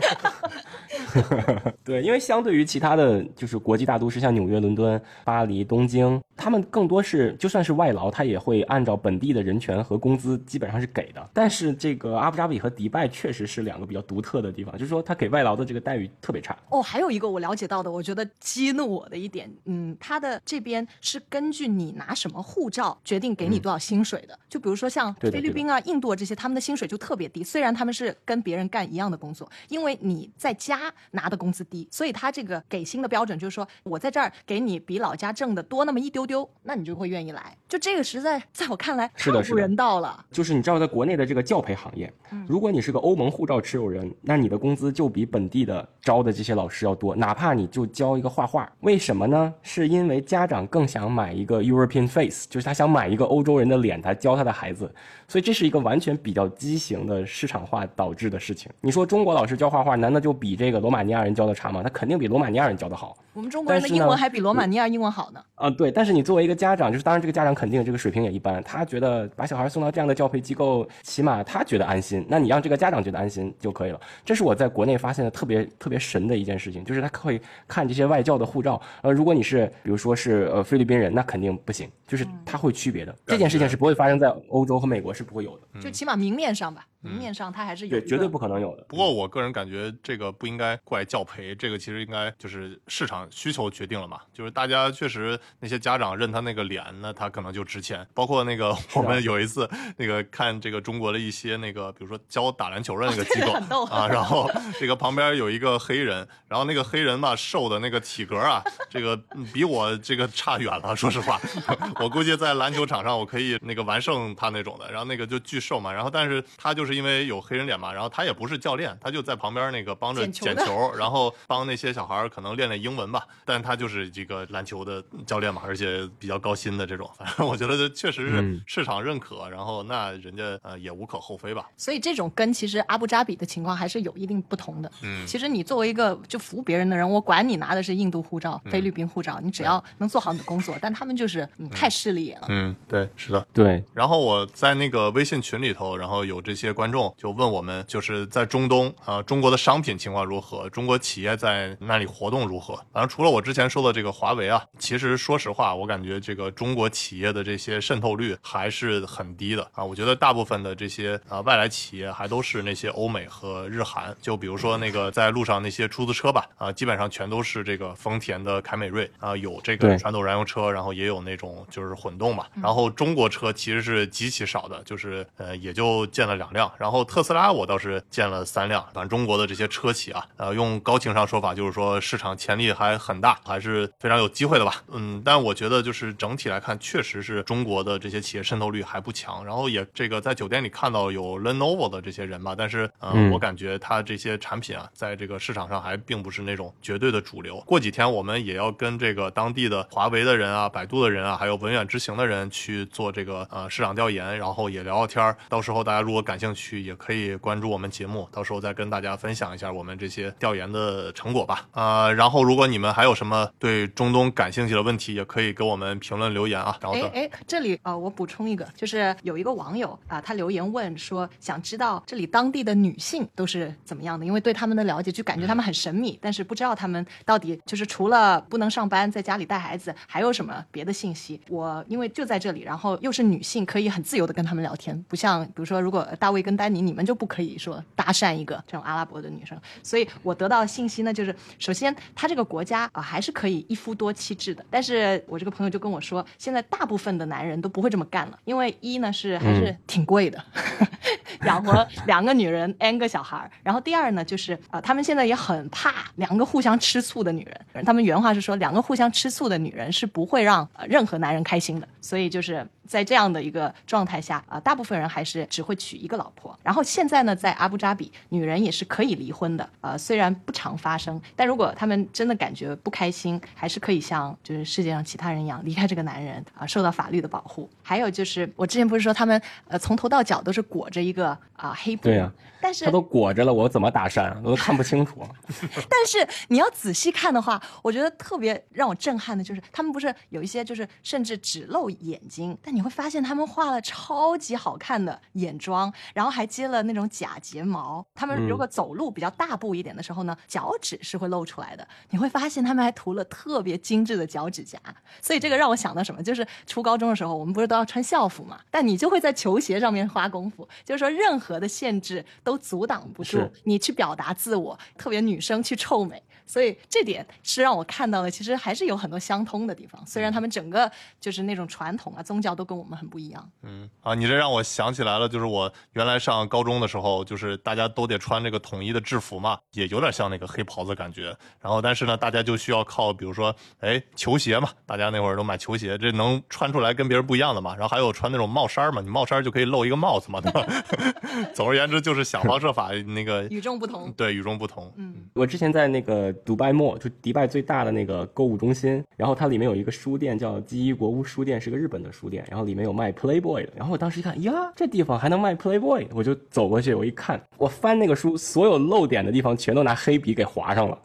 对，因为相对于其他的就是国际大都市，像纽约、伦敦、巴黎、东京，他们更多是就算是外劳，他也会按照本地的人权和工资基本上是给的。但是这个阿布扎比和迪拜确实是两个比较独特的地方，就是说他给外劳的这个待遇特别差。哦，还有一个我了解到的，我觉得激怒我的一点，嗯，他的这边是根据你拿什么护照决定给你多少薪水的。就比如说像菲律宾啊、印度啊这些，他们的薪水就特别低，虽然他们是跟别人干一样的工作，因为你在家拿的工资低，所以他这个给薪的标准就是说我在这儿给你比老家挣的多那么一丢丢丢，那你就会愿意来。就这个实在在我看来太不人道了。就是你知道，在国内的这个教培行业，如果你是个欧盟护照持有人，那你的工资就比本地的招的这些老师要多，哪怕你就教一个画画。为什么呢？是因为家长更想买一个 European face，就是他想买一个欧洲人的脸，他教他的孩子。所以这是一个完全比较畸形的市场化导致的事情。你说中国老师教画画，难道就比这个罗马尼亚人教的差吗？他肯定比罗马尼亚人教的好。我们中国人的英文还比罗马尼亚英文好呢。啊，对，但是你作为一个家长，就是当然这个家长肯定这个水平也一般，他觉得把小孩送到这样的教培机构，起码他觉得安心，那你让这个家长觉得安心就可以了。这是我在国内发现的特别特别神的一件事情，就是他会看这些外教的护照，呃，如果你是比如说是呃菲律宾人，那肯定不行，就是他会区别的。这件事情是不会发生在欧洲和美国是不会有的，就起码明面上吧，明面上他还是有对，绝对不可能有的。不过我个人感觉这个不应该怪教培，这个其实应该就是市场需求决定了嘛。就是大家确实那些家长认他那个脸，那他可能就值钱。包括那个我们有一次那个看这个中国的一些那个，比如说教打篮球的那个机构 啊，然后这个旁边有一个黑人，然后那个黑人吧瘦的那个体格啊，这个嗯比我这个差远了。说实话，我估计在篮球场上我可以那个完胜他那种的。然后那个就巨瘦嘛，然后但是他就是因为有黑人脸嘛，然后他也不是教练，他就在旁边那个帮着捡球，然后帮那些小孩儿可能练练英文吧。但他就是这个篮球的教练嘛，而且比较高薪的这种。反正我觉得这确实是嗯市场认可，然后那人家呃也无可厚非吧。所以这种跟其实阿布扎比的情况还是有一定不同的。嗯其实你作为一个就服务别人的人，我管你拿的是印度护照、菲律宾护照，你只要能做好你的工作，但他们就是嗯太势利眼了。嗯，对，是的。对，然后我在那个微信群里头，然后有这些观众就问我们，就是在中东啊、呃中国的商品情况如何？中国企业在那里活动如何？反正除了我之前说的这个华为啊，其实说实话，我感觉这个中国企业的这些渗透率还是很低的啊。我觉得大部分的这些啊外来企业还都是那些欧美和日韩，就比如说那个在路上那些出租车吧，啊，基本上全都是这个丰田的凯美瑞啊，有这个传统燃油车，然后也有那种就是混动嘛。然后中国车其实是极其少的，就是呃也就见了两辆。然后特斯拉我倒是见了三辆。反正中国的这些车企啊，呃，用高情商说法就是说市场潜力还很大，还是非常有机会的吧。嗯，但我觉得就是整体来看，确实是中国的这些企业渗透率还不强。然后也这个在酒店里看到有 Lenovo 的这些人吧，但是呃，嗯我感觉它这些产品啊，在这个市场上还并不是那种绝对的主流。过几天我们也要跟这个当地的华为的人啊、百度的人啊，还有文远知行的人去做这个呃市场调研，然后也聊聊天儿。到时候大家如果感兴趣，也可以关注我们节目，到时候再跟大家分享一下我们这些调研的成果吧。呃、然后如果你们还有什么对中东感兴趣的问题，也可以给我们评论留言啊。然后等哎哎，这里啊、呃我补充一个，就是有一个网友啊、他留言问说，想知道这里当地的女性都是怎么样的，因为对他们的了解就感觉他们很神秘，但是不知道他们到底就是除了不能上班，在家里带孩子，还有什么别的信息。我因为就在这里，然后又是女性，可以很自由的跟他们聊天，不像比如说如果大卫跟丹尼，你们就不可以说搭讪一个这种阿拉伯的女生。所以我得到的信息呢，就是首先他这个国家啊、还是可以一夫多妻制的，但是我这个朋友就跟我说，现在大部分的男人都不会这么干了，因为一呢是还是挺贵的，养活两个女人 n 个小孩儿，然后第二呢就是啊、他们现在也很怕两个互相吃醋的女人，他们原话是说两个互相吃醋的女人是不会让、呃任何男人开心的，所以就是在这样的一个状态下啊、大部分人还是只会娶一个老婆。然后现在呢，在阿布扎比，女人也是可以离婚的，呃，虽然不常发生，但如果他们真的感觉不开心，还是可以像就是世界上其他人一样离开这个男人啊、受到法律的保护。还有就是我之前不是说他们呃从头到脚都是裹着一个啊、黑布吗，对呀但是他都裹着了，我怎么搭讪啊？我都看不清楚。但是你要仔细看的话，我觉得特别让我震撼的就是，他们不是有一些就是甚至只露眼睛，但你会发现他们画了超级好看的眼妆，然后还接了那种假睫毛。他们如果走路比较大步一点的时候呢，脚趾是会露出来的。你会发现他们还涂了特别精致的脚趾甲，所以这个让我想到什么？就是初高中的时候，我们不是都要穿校服嘛？但你就会在球鞋上面花功夫，就是说任何的限制都阻挡不住你去表达自我，特别女生去臭美。所以这点是让我看到了，其实还是有很多相通的地方。虽然他们整个就是那种传统啊、宗教都跟我们很不一样。嗯啊，你这让我想起来了，就是我原来上高中的时候，就是大家都得穿这个统一的制服嘛，也有点像那个黑袍子感觉。然后但是呢，大家就需要靠，比如说，哎，球鞋嘛，大家那会儿都买球鞋，这能穿出来跟别人不一样的嘛。然后还有穿那种帽衫嘛，你帽衫就可以露一个帽子嘛，对吧？总而言之，就是想方设法那个与众不同。对，与众不同。嗯，我之前在那个迪拜末，就迪拜最大的那个购物中心，然后它里面有一个书店叫基伊国屋书店，是个日本的书店，然后里面有卖 Playboy 的。然后我当时一看，呀，这地方还能卖 Playboy，我就走过去，我一看，我翻那个书，所有漏点的地方全都拿黑笔给划上了。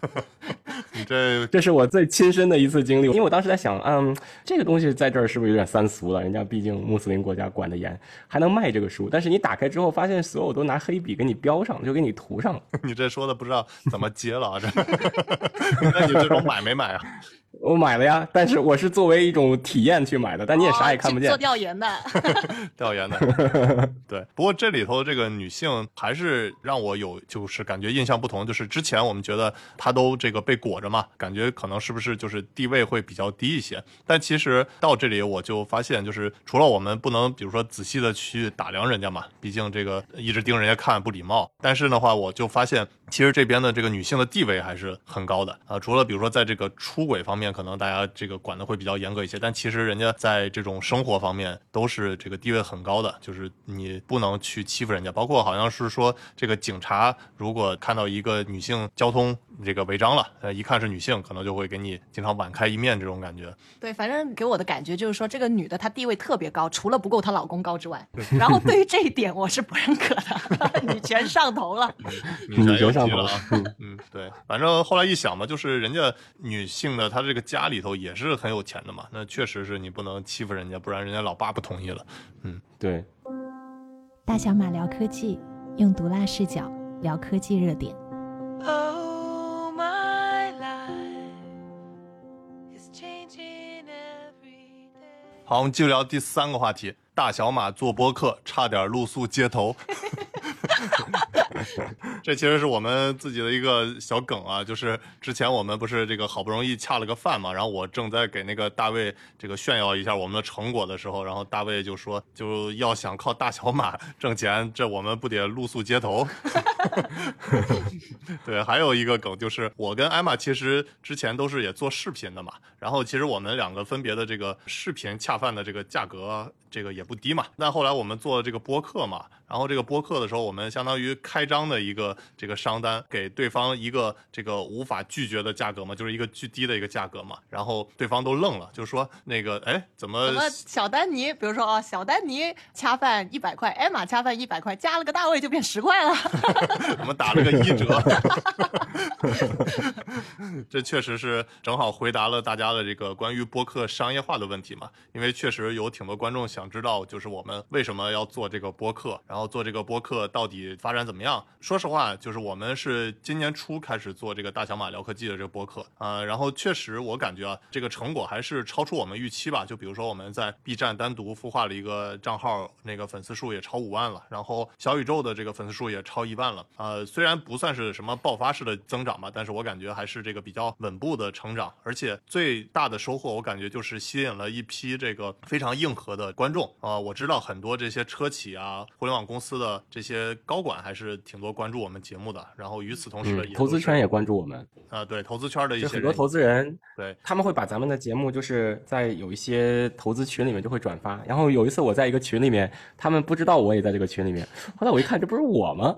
你 这这是我最亲身的一次经历，因为我当时在想，嗯，这个东西在这儿是不是有点三俗了？人家毕竟穆斯林国家管得严，还能卖这个书，但是你打开之后，发现所有都拿黑笔给你标上，就给你涂上了。你这说的不知道怎么接了啊！这，那你最终买没买啊？我买了呀，但是 我是作为一种体验去买的，但你也啥也看不见。哦做调研的，调研的，对。不过这里头这个女性还是让我有就是感觉印象不同，就是之前我们觉得她都这个被裹着嘛，感觉可能是不是就是地位会比较低一些。但其实到这里我就发现，就是除了我们不能比如说仔细的去打量人家嘛，毕竟这个一直盯人家看不礼貌。但是的话，我就发现其实这边的这个女性的地位还是很高的啊。除了比如说在这个出轨方面，可能大家这个管的会比较严格一些，但其实人家在这种生活方面都是这个地位很高的，就是你不能去欺负人家。包括好像是说，这个警察如果看到一个女性交通这个违章了，呃，一看是女性，可能就会给你经常网开一面这种感觉。对，反正给我的感觉就是说，这个女的她地位特别高，除了不够她老公高之外，然后对于这一点我是不认可的，女权上头了。女权上头了，嗯，对，反正后来一想吧，就是人家女性的她这个家里头也是很有钱的嘛，那确实是你不能欺负人家，不然人家老爸不同意了。嗯，对。大小马聊科技，用毒辣视角聊科技热点。Oh, my life is changing every day. 好，我们继续聊第三个话题，大小马做播客差点露宿街头。这其实是我们自己的一个小梗啊，就是之前我们不是这个好不容易恰了个饭嘛，然后我正在给那个大卫这个炫耀一下我们的成果的时候，然后大卫就说就要想靠大小马挣钱，这我们不得露宿街头？对，还有一个梗就是我跟艾玛其实之前都是也做视频的嘛，然后其实我们两个分别的这个视频恰饭的这个价格这个也不低嘛，但后来我们做这个播客嘛，然后这个播客的时候，我们相当于开张的一个这个商单，给对方一个这个无法拒绝的价格嘛，就是一个巨低的一个价格嘛，然后对方都愣了，就是说那个哎怎么小丹尼，比如说哦，小丹尼恰饭一百块，艾玛恰饭一百块，加了个大卫就变十块了。我们打了个一折，这确实是正好回答了大家的这个关于播客商业化的问题嘛。因为确实有挺多观众想知道，就是我们为什么要做这个播客，然后做这个播客到底发展怎么样。说实话，就是我们是今年初开始做这个大小马聊科技的这个播客啊、呃然后确实我感觉啊，这个成果还是超出我们预期吧。就比如说我们在 B 站单独孵化了一个账号，那个粉丝数也超五万了，然后小宇宙的这个粉丝数也超一万了。呃，虽然不算是什么爆发式的增长吧，但是我感觉还是这个比较稳步的成长，而且最大的收获，我感觉就是吸引了一批这个非常硬核的观众啊、呃我知道很多这些车企啊、互联网公司的这些高管还是挺多关注我们节目的，然后与此同时投资圈也关注我们，啊、对投资圈的一些就很多投资人，对他们会把咱们的节目就是在有一些投资群里面就会转发。然后有一次我在一个群里面，他们不知道我也在这个群里面，后来我一看，这不是我吗？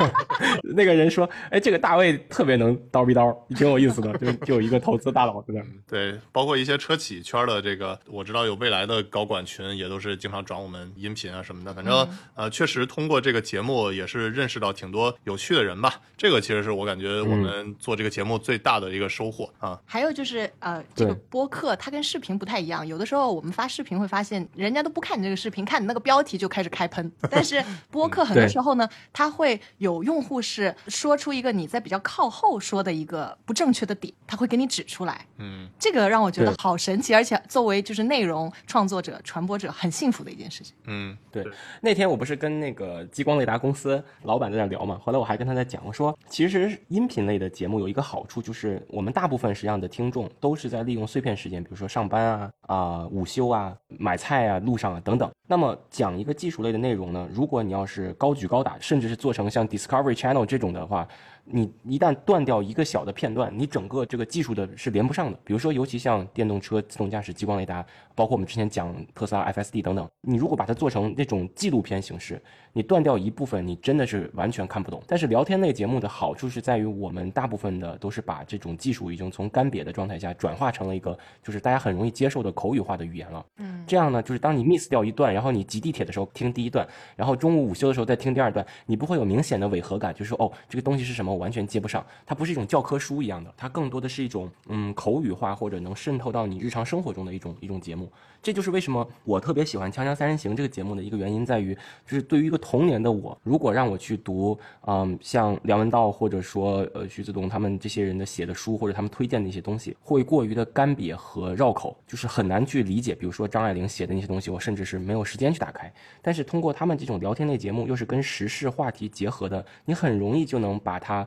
那个人说：“哎，这个大卫特别能叨逼叨，挺有意思的。就”就有一个投资大佬在那。对，包括一些车企圈的这个，我知道有未来的高管群，也都是经常转我们音频啊什么的。反正、呃，确实通过这个节目也是认识到挺多有趣的人吧。这个其实是我感觉我们做这个节目最大的一个收获啊。还有就是呃，这个播客它跟视频不太一样，有的时候我们发视频会发现，人家都不看你这个视频，看你那个标题就开始开喷。但是播客很多时候呢，它会有用户是说出一个你在比较靠后说的一个不正确的点，他会给你指出来。嗯，这个让我觉得好神奇，而且作为就是内容创作者、传播者，很幸福的一件事情。嗯，对，那天我不是跟那个激光雷达公司老板在那聊嘛，后来我还跟他在讲，我说其实音频类的节目有一个好处，就是我们大部分实际上的听众都是在利用碎片时间，比如说上班啊、啊、午休啊、买菜啊、路上啊等等。那么讲一个技术类的内容呢，如果你要是高举高打，甚至是做成像 Discovery Channel 这种的话，你一旦断掉一个小的片段，你整个这个技术的是连不上的。比如说，尤其像电动车自动驾驶、激光雷达，包括我们之前讲特斯拉 FSD 等等，你如果把它做成那种纪录片形式，你断掉一部分，你真的是完全看不懂。但是聊天类节目的好处是在于，我们大部分的都是把这种技术已经从干瘪的状态下转化成了一个就是大家很容易接受的口语化的语言了。嗯，这样呢，就是当你 miss 掉一段，然后你挤地铁的时候听第一段，然后中午午休的时候再听第二段，你不会有明显的违和感，就是说哦，这个东西是什么，我完全接不上。它不是一种教科书一样的，它更多的是一种嗯口语化或者能渗透到你日常生活中的一种一种节目。这就是为什么我特别喜欢《锵锵三人行》这个节目的一个原因，在于就是对于一个童年的我，如果让我去读，嗯，像梁文道或者说呃徐子东他们这些人的写的书或者他们推荐的一些东西，会过于的干瘪和绕口，就是很难去理解。比如说张爱玲写的那些东西，我甚至是没有时间去打开。但是通过他们这种聊天类节目，又是跟时事话题结合的，你很容易就能把它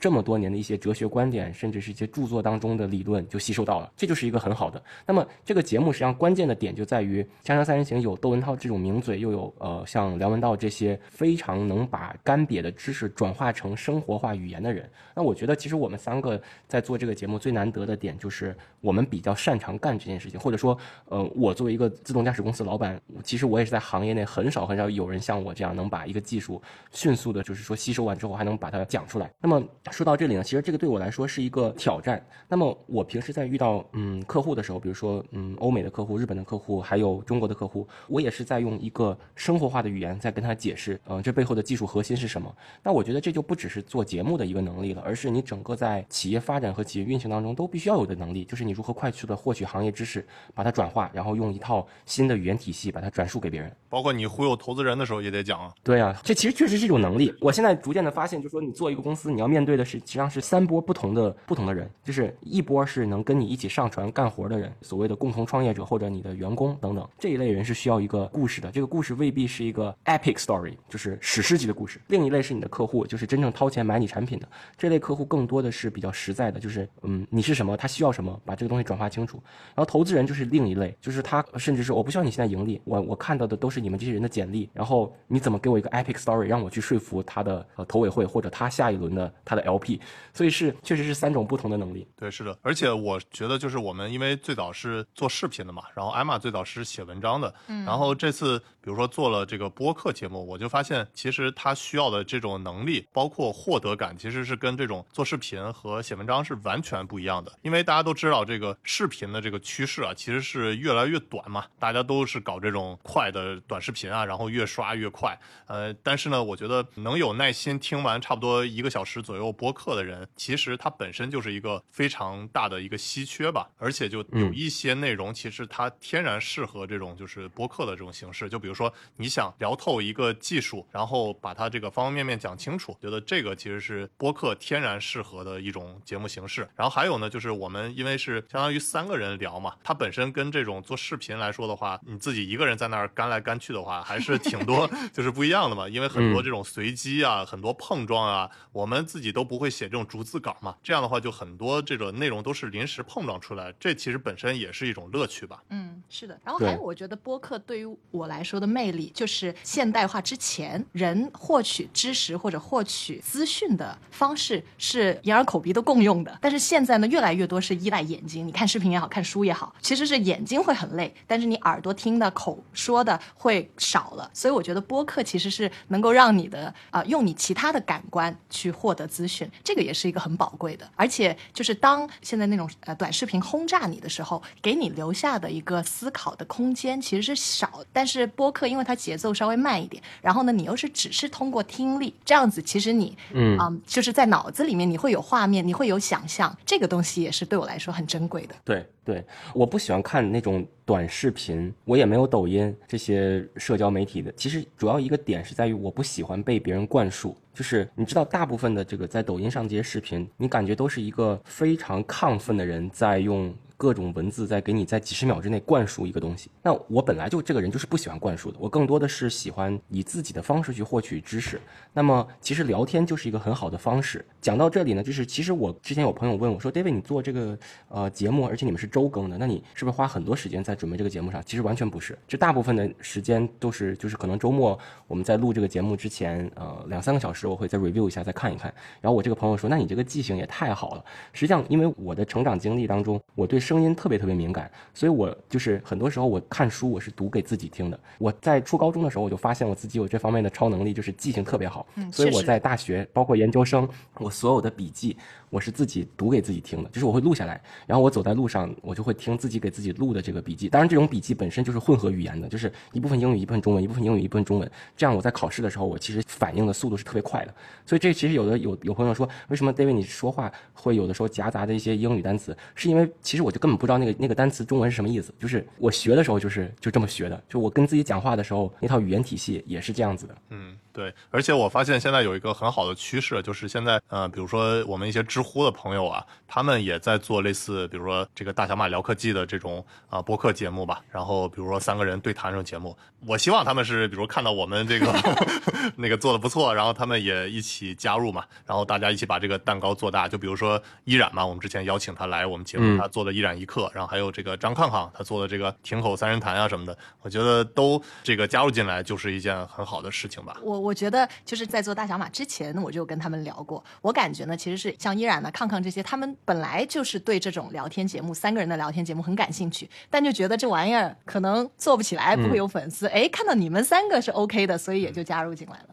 这么多年的一些哲学观点，甚至是一些著作当中的理论就吸收到了，这就是一个很好的。那么这个节目实际上关键的点就在于《锵锵三人行》有窦文涛这种名嘴，又有呃像梁文道这些非常能把干瘪的知识转化成生活化语言的人。那我觉得其实我们三个在做这个节目最难得的点就是我们比较擅长干这件事情，或者说，呃，我作为一个自动驾驶公司老板，其实我也是在行业内很少很少有人像我这样能把一个技术迅速的，就是说吸收完之后还能把它讲出来。那么说到这里呢，其实这个对我来说是一个挑战。那么我平时在遇到嗯客户的时候，比如说嗯欧美的客户、日本的客户，还有中国的客户，我也是在用一个生活化的语言在跟他解释，嗯、这背后的技术核心是什么。那我觉得这就不只是做节目的一个能力了，而是你整个在企业发展和企业运行当中都必须要有的能力，就是你如何快速的获取行业知识，把它转化，然后用一套新的语言体系把它转述给别人。包括你忽悠投资人的时候也得讲啊。对啊，这其实确实是一种能力。我现在逐渐的发现，就是说你做一个公司，你要面对的是实际上是三波不同的不同的人，就是一波是能跟你一起上船干活的人，所谓的共同创业者或者你的员工等等，这一类人是需要一个故事的，这个故事未必是一个 epic story，就是史诗级的故事。另一类是你的客户，就是真正掏钱买你产品的这类客户，更多的是比较实在的，就是嗯你是什么，他需要什么，把这个东西转化清楚。然后投资人就是另一类，就是他甚至是我不需要你现在盈利，我我看到的都是你们这些人的简历，然后你怎么给我一个 epic story，让我去说服他的呃投委会或者他下一轮的他的 LP，所以是确实是三种不同的能力。对，是的，而且我觉得就是我们因为最早是做视频的嘛，然后艾玛最早是写文章的，嗯，然后这次比如说做了这个播客节目，我就发现其实他需要的这种能力，包括获得感，其实是跟这种做视频和写文章是完全不一样的。因为大家都知道这个视频的这个趋势啊，其实是越来越短嘛，大家都是搞这种快的短视频啊，然后越刷越快。呃，但是呢，我觉得能有耐心听完差不多一个小时左右播客的人，其实他本身就是一个非常大的一个稀缺吧。而且就有嗯一些内容，其实它天然适合这种就是播客的这种形式。就比如说你想聊透一个技术，然后把它这个方方面面讲清楚，觉得这个其实是播客天然适合的一种节目形式。然后还有呢，就是我们因为是相当于三个人聊嘛，它本身跟这种做视频来说的话，你自己一个人在那儿干来干去的话，还是挺多 就是不一样的嘛。因为很多这种随机啊，很多碰撞啊，我们自己都不会写这种逐字稿嘛，这样的话就很多这种内容都是临时碰撞出来，这其实本身也是一种乐趣吧。嗯，是的。然后还有，我觉得播客对于我来说的魅力，就是现代化之前人获取知识或者获取资讯的方式是眼耳口鼻都共用的，但是现在呢，越来越多是依赖眼睛。你看视频也好看书也好，其实是眼睛会很累，但是你耳朵听的、口说的会少了。所以我觉得播客其实是能够让你的啊、用你其他的感官去获得资讯，这个也是一个很宝贵的。而且就是当现在那种呃短视频轰炸你的时候，给你留下的一个思考的空间其实是少。但是播客因为它节奏稍微慢一点，然后呢，你又是只是通过听力这样子，其实你嗯啊、就是在脑子里面你会有画面，你会有想象，这个东西也是对我来说很珍贵的。对对，我不喜欢看那种短视频，我也没有抖音这些社交媒体的。其实主要一个点是在于我不喜欢被别人灌输。就是你知道，大部分的这个在抖音上这些视频，你感觉都是一个非常亢奋的人在用各种文字在给你在几十秒之内灌输一个东西。那我本来就这个人就是不喜欢灌输的，我更多的是喜欢以自己的方式去获取知识。那么其实聊天就是一个很好的方式。讲到这里呢，就是其实我之前有朋友问我说，David，你做这个呃节目，而且你们是周更的，那你是不是花很多时间在准备这个节目上？其实完全不是，这大部分的时间都是就是可能周末我们在录这个节目之前，呃两三个小时我会再 review 一下，再看一看。然后我这个朋友说，那你这个记性也太好了。实际上，因为我的成长经历当中，我对声音特别特别敏感，所以我就是很多时候我看书我是读给自己听的。我在初高中的时候我就发现我自己有这方面的超能力，就是记性特别好。嗯所以我在大学包括研究生，我所有的笔记我是自己读给自己听的，就是我会录下来，然后我走在路上我就会听自己给自己录的这个笔记。当然，这种笔记本身就是混合语言的，就是一部分英语一部分中文，一部分英语一部分中文。这样我在考试的时候，我其实反应的速度是特别快的。所以这其实有的有有朋友说，为什么 David 你说话会有的时候夹杂着一些英语单词？是因为其实我就根本不知道那个那个单词中文是什么意思，就是我学的时候就是就这么学的，就我跟自己讲话的时候那套语言体系也是这样子的。嗯，对，而且我发现现在有一个很好的趋势，就是现在呃，比如说我们一些知乎的朋友啊，他们也在做类似，比如说这个大小马聊科技的这种啊、播客节目吧。然后比如说三个人对谈这种节目，我希望他们是比如看到我们这个 那个做的不错，然后他们也一起加入嘛，然后大家一起把这个蛋糕做大。就比如说依然嘛，我们之前邀请他来我们节目，嗯他做的依然一刻，然后还有这个张康康他做的这个亭口三人谈啊什么的，我觉得都这个加入进来就是一件很好的事情吧。我我觉得就是在做大小马之前，我就跟他们聊过。我感觉呢，其实是像依然呢、康康这些，他们本来就是对这种聊天节目、三个人的聊天节目很感兴趣，但就觉得这玩意儿可能做不起来，不会有粉丝。哎、看到你们三个是 OK 的，所以也就加入进来了。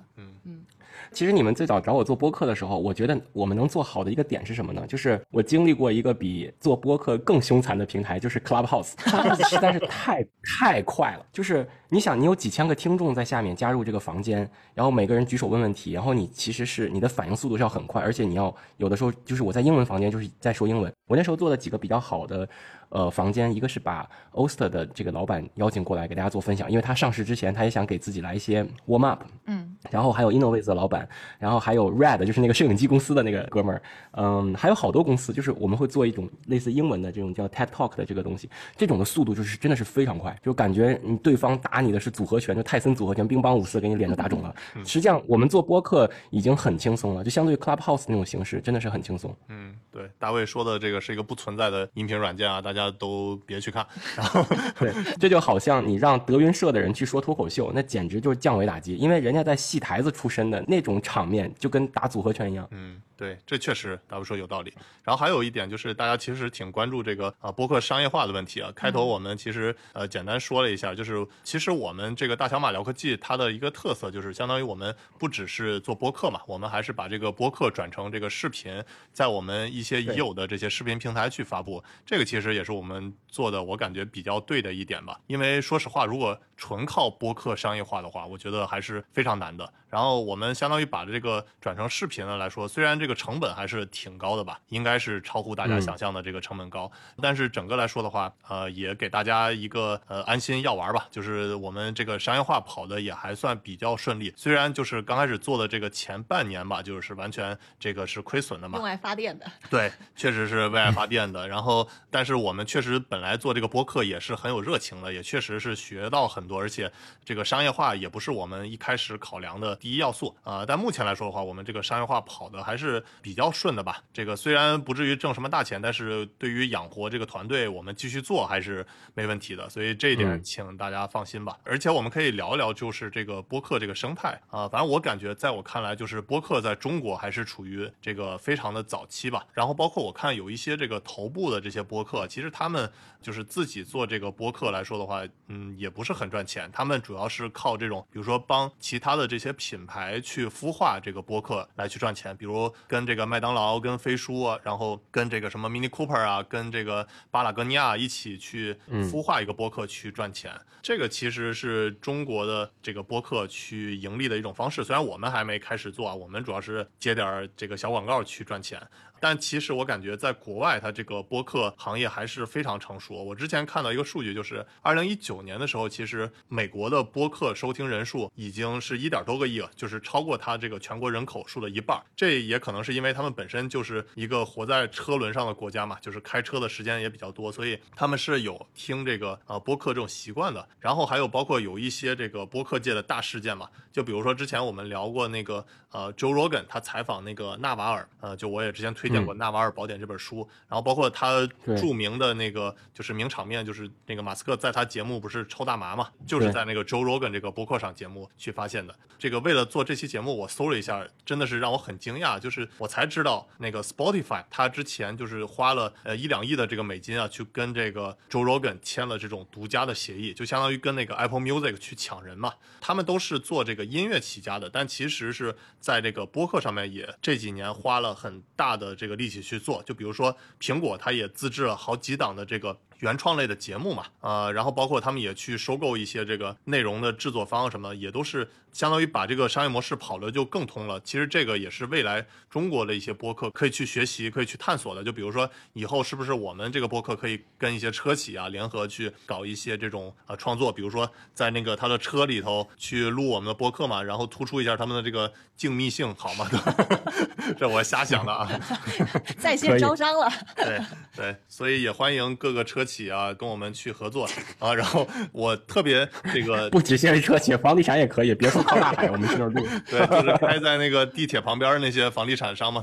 其实你们最早找我做播客的时候，我觉得我们能做好的一个点是什么呢？就是我经历过一个比做播客更凶残的平台，就是 Clubhouse。实在是太太快了，就是你想，你有几千个听众在下面加入这个房间，然后每个人举手问问题，然后你其实是你的反应速度是要很快，而且你要有的时候就是我在英文房间就是在说英文。我那时候做了几个比较好的呃房间，一个是把 Oster 的这个老板邀请过来给大家做分享，因为他上市之前他也想给自己来一些 warm up。嗯，然后还有 Innovates 的老板，然后还有 Red，就是那个摄影机公司的那个哥们儿，嗯，还有好多公司，就是我们会做一种类似英文的这种叫 TED Talk 的这个东西，这种的速度就是真的是非常快，就感觉你对方打你的是组合拳，就泰森组合拳，乒乓五四给你脸都打肿了。实际上我们做播客已经很轻松了，就相对于 Clubhouse 那种形式，真的是很轻松。嗯，对，大卫说的这个是一个不存在的音频软件啊，大家都别去看。然后，对，这就好像你让德云社的人去说脱口秀，那简直就是降维打击，因为人家在戏台子出身的那种场面，就跟打组合拳一样。嗯，对，这确实大卫说有道理。然后还有一点就是，大家其实挺关注这个啊播客商业化的问题啊。开头我们其实呃简单说了一下，就是其实我们这个大小马聊科技它的一个特色就是，相当于我们不只是做播客嘛，我们还是把这个播客转成这个视频，在我们一些已有的这些视频平台去发布。这个其实也是我们做的，我感觉比较对的一点吧。因为说实话，如果纯靠播客商业化的话，我觉得还是非常难的。然后我们相当于把这个转成视频了来说，虽然这个成本还是挺高的吧，应该是超乎大家嗯想象的这个成本高，但是整个来说的话，呃，也给大家一个呃安心药丸吧，就是我们这个商业化跑的也还算比较顺利。虽然就是刚开始做的这个前半年吧，就是完全这个是亏损的嘛用，来发电的。对，确实是为爱发电的。然后，但是我们确实本来做这个播客也是很有热情的，也确实是学到很多，而且这个商业化也不是我们一开始考量的第一要素啊、但目前来说的话，我们这个商业化跑的还是比较顺的吧。这个虽然不至于挣什么大钱，但是对于养活这个团队，我们继续做还是没问题的。所以这一点嗯请大家放心吧。而且我们可以聊一聊，就是这个播客这个生态啊、反正我感觉，在我看来，就是播客在中国还是处于这个非常的早期吧。然后包括我看有一些这个头部的这些播客，其实他们就是自己做这个播客来说的话，嗯，也不是很赚钱。他们主要是靠这种，比如说帮其他的这些品牌去孵化这个播客来去赚钱，比如跟这个麦当劳、跟飞书啊，然后跟这个什么 Mini Cooper 啊，跟这个巴拉格尼亚一起去孵化一个播客去赚钱。这个其实是中国的这个播客去盈利的一种方式。虽然我们还没开始做啊，我们主要是接点儿这个小广告去赚钱但其实我感觉在国外，它这个播客行业还是非常成熟。我之前看到一个数据，就是二零一九年的时候，其实美国的播客收听人数已经是一点多个亿了，就是超过它这个全国人口数的一半。这也可能是因为他们本身就是一个活在车轮上的国家嘛，就是开车的时间也比较多，所以他们是有听这个呃播客这种习惯的。然后还有包括有一些这个播客界的大事件嘛，就比如说之前我们聊过那个呃 Joe Rogan 他采访那个纳瓦尔，呃，就我也之前推荐过《纳瓦尔宝典》这本书，然后包括他著名的那个就是名场面，就是那个马斯克在他节目不是抽大麻嘛，就是在那个 Joe Rogan 这个博客上节目去发现的。这个为了做这期节目，我搜了一下，真的是让我很惊讶，就是我才知道那个 Spotify 他之前就是花了呃一两亿的这个美金啊，去跟这个 Joe Rogan 签了这种独家的协议，就相当于跟那个 Apple Music 去抢人嘛。他们都是做这个音乐起家的，但其实是在这个播客上面也这几年花了很大的这个力气去做。就比如说苹果，它也自制了好几档的这个原创类的节目嘛，呃，然后包括他们也去收购一些这个内容的制作方什么，也都是相当于把这个商业模式跑得就更通了。其实这个也是未来中国的一些播客可以去学习、可以去探索的。就比如说以后是不是我们这个播客可以跟一些车企啊联合去搞一些这种呃创作，比如说在那个他的车里头去录我们的播客嘛，然后突出一下他们的这个静谧性，好吗？这我瞎想的啊。在线招商了。对对，所以也欢迎各个车企啊跟我们去合作啊。然后我特别这个 不只限于车企，房地产也可以，别说靠大海，我们去那儿住。对，就是开在那个地铁旁边儿那些房地产商嘛。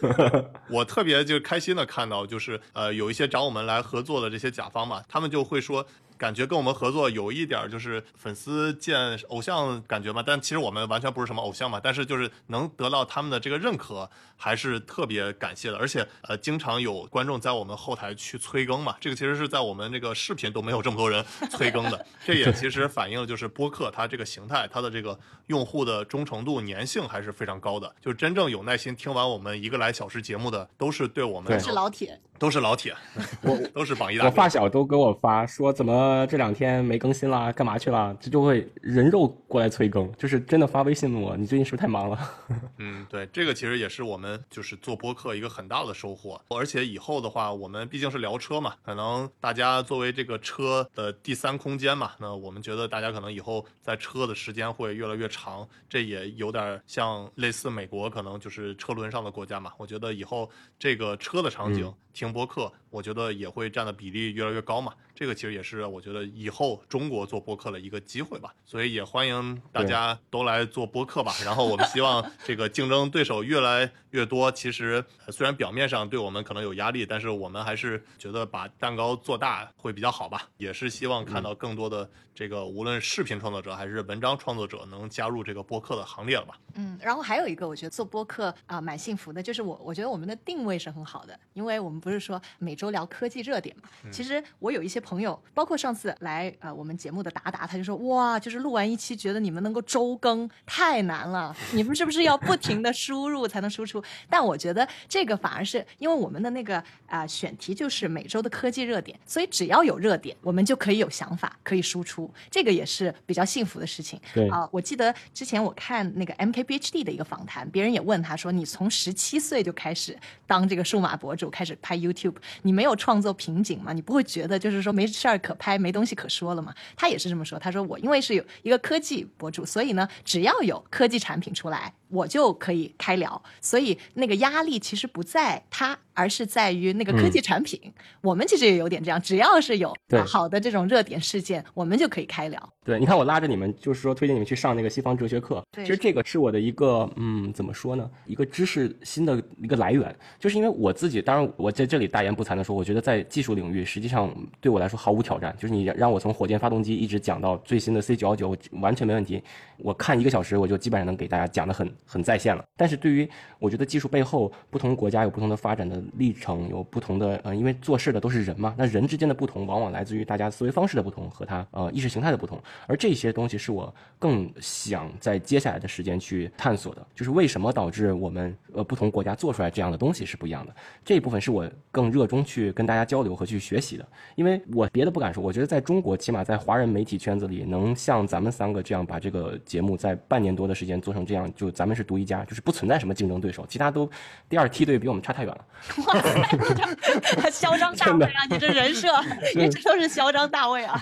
对 吧我特别就开心的看到，就是呃有一些找我们来合作的这些甲方嘛，他们就会说。感觉跟我们合作有一点就是粉丝见偶像感觉嘛，但其实我们完全不是什么偶像嘛，但是就是能得到他们的这个认可，还是特别感谢的。而且呃，经常有观众在我们后台去催更嘛，这个其实是在我们这个视频都没有这么多人 催更的，这也其实反映了就是播客它这个形态，它的这个用户的忠诚度、粘性还是非常高的。就是真正有耐心听完我们一个来小时节目的，都是对我们都是老铁，都是老铁，我都是榜一大我。发小都给我发说怎么这两天没更新啦，干嘛去了？这就会人肉过来催更，就是真的发微信问我，你最近是不是太忙了？嗯，对，这个其实也是我们就是做播客一个很大的收获。而且以后的话，我们毕竟是聊车嘛，可能大家作为这个车的第三空间嘛，那我们觉得大家可能以后在车的时间会越来越长，这也有点像类似美国，可能就是车轮上的国家嘛。我觉得以后这个车的场景、听播客，我觉得也会占的比例越来越高嘛。这个其实也是我觉得以后中国做播客的一个机会吧，所以也欢迎大家都来做播客吧。然后我们希望 这个竞争对手越来越多。其实呃虽然表面上对我们可能有压力，但是我们还是觉得把蛋糕做大会比较好吧。也是希望看到更多的这个无论视频创作者还是文章创作者能加入这个播客的行列了吧。嗯，然后还有一个，我觉得做播客啊、蛮幸福的，就是我我觉得我们的定位是很好的，因为我们不是说每周聊科技热点嘛。其实我有一些朋友，包括上次来呃我们节目的达达，他就说哇，就是录完一期，觉得你们能够周更太难了，你们是不是要不停的输入才能输出？但我觉得这个反而是因为我们的那个啊、选题就是每周的科技热点，所以只要有热点，我们就可以有想法，可以输出，这个也是比较幸福的事情。对啊、我记得之前我看那个 MKBHD 的一个访谈，别人也问他说：“你从十七岁就开始当这个数码博主，开始拍 YouTube，你你没有创作瓶颈吗？你不会觉得就是说没事儿可拍，没东西可说了吗？”他也是这么说，他说：“我因为是有一个科技博主，所以呢，只要有科技产品出来，我就可以开聊，所以那个压力其实不在他，而是在于那个科技产品。我们其实也有点这样，只要是有、好的这种热点事件，我们就可以开聊。对，你看我拉着你们，就是说推荐你们去上那个西方哲学课。对其实这个是我的一个，嗯，怎么说呢？一个知识新的一个来源，就是因为我自己，当然我在这里大言不惭的说，我觉得在技术领域，实际上对我来说毫无挑战。就是你让我从火箭发动机一直讲到最新的 C 九幺九，完全没问题。我看一个小时，我就基本上能给大家讲的很很在线了。但是对于我觉得技术背后不同国家有不同的发展的历程，有不同的呃，因为做事的都是人嘛，那人之间的不同，往往来自于大家思维方式的不同和他呃意识形态的不同，而这些东西是我更想在接下来的时间去探索的，就是为什么导致我们呃不同国家做出来这样的东西是不一样的，这一部分是我更热衷去跟大家交流和去学习的，因为我别的不敢说，我觉得在中国，起码在华人媒体圈子里，能像咱们三个这样把这个节目在半年多的时间做成这样，就咱们是独一家，就是不存在什么竞争对手，其他都第二梯队比我们差太远了。哇嚣张大卫啊！你这人设 你这都是嚣张大卫啊！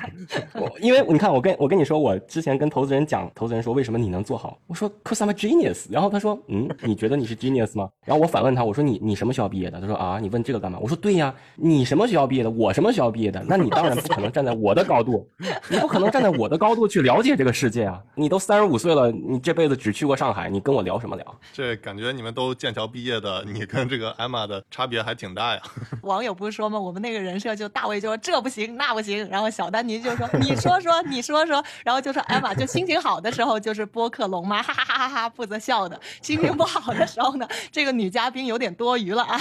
我因为你看，我跟我跟你说，我之前跟投资人讲，投资人说为什么你能做好？我说 cause I'm a genius。然后他说，嗯，你觉得你是 genius 吗？然后我反问他，我说你你什么学校毕业的？他说啊，你问这个干嘛？我说对呀，你什么学校毕业的？我什么学校毕业的？那你当然不可能站在我的高度，你不可能站在我的高度去了解这个世界啊！你都三十五岁了，你这辈子只去过上海，你跟我聊什么聊？这感觉你们都剑桥毕业的，你跟这个艾玛的差别还挺大呀。网友不是说吗？我们那个人设就大卫就说这不行那不行，然后小丹尼就说你说说你说说，然后就说艾玛就心情好的时候就是播客龙妈哈哈哈哈哈负责笑的，心情不好的时候呢，这个女嘉宾有点多余了啊。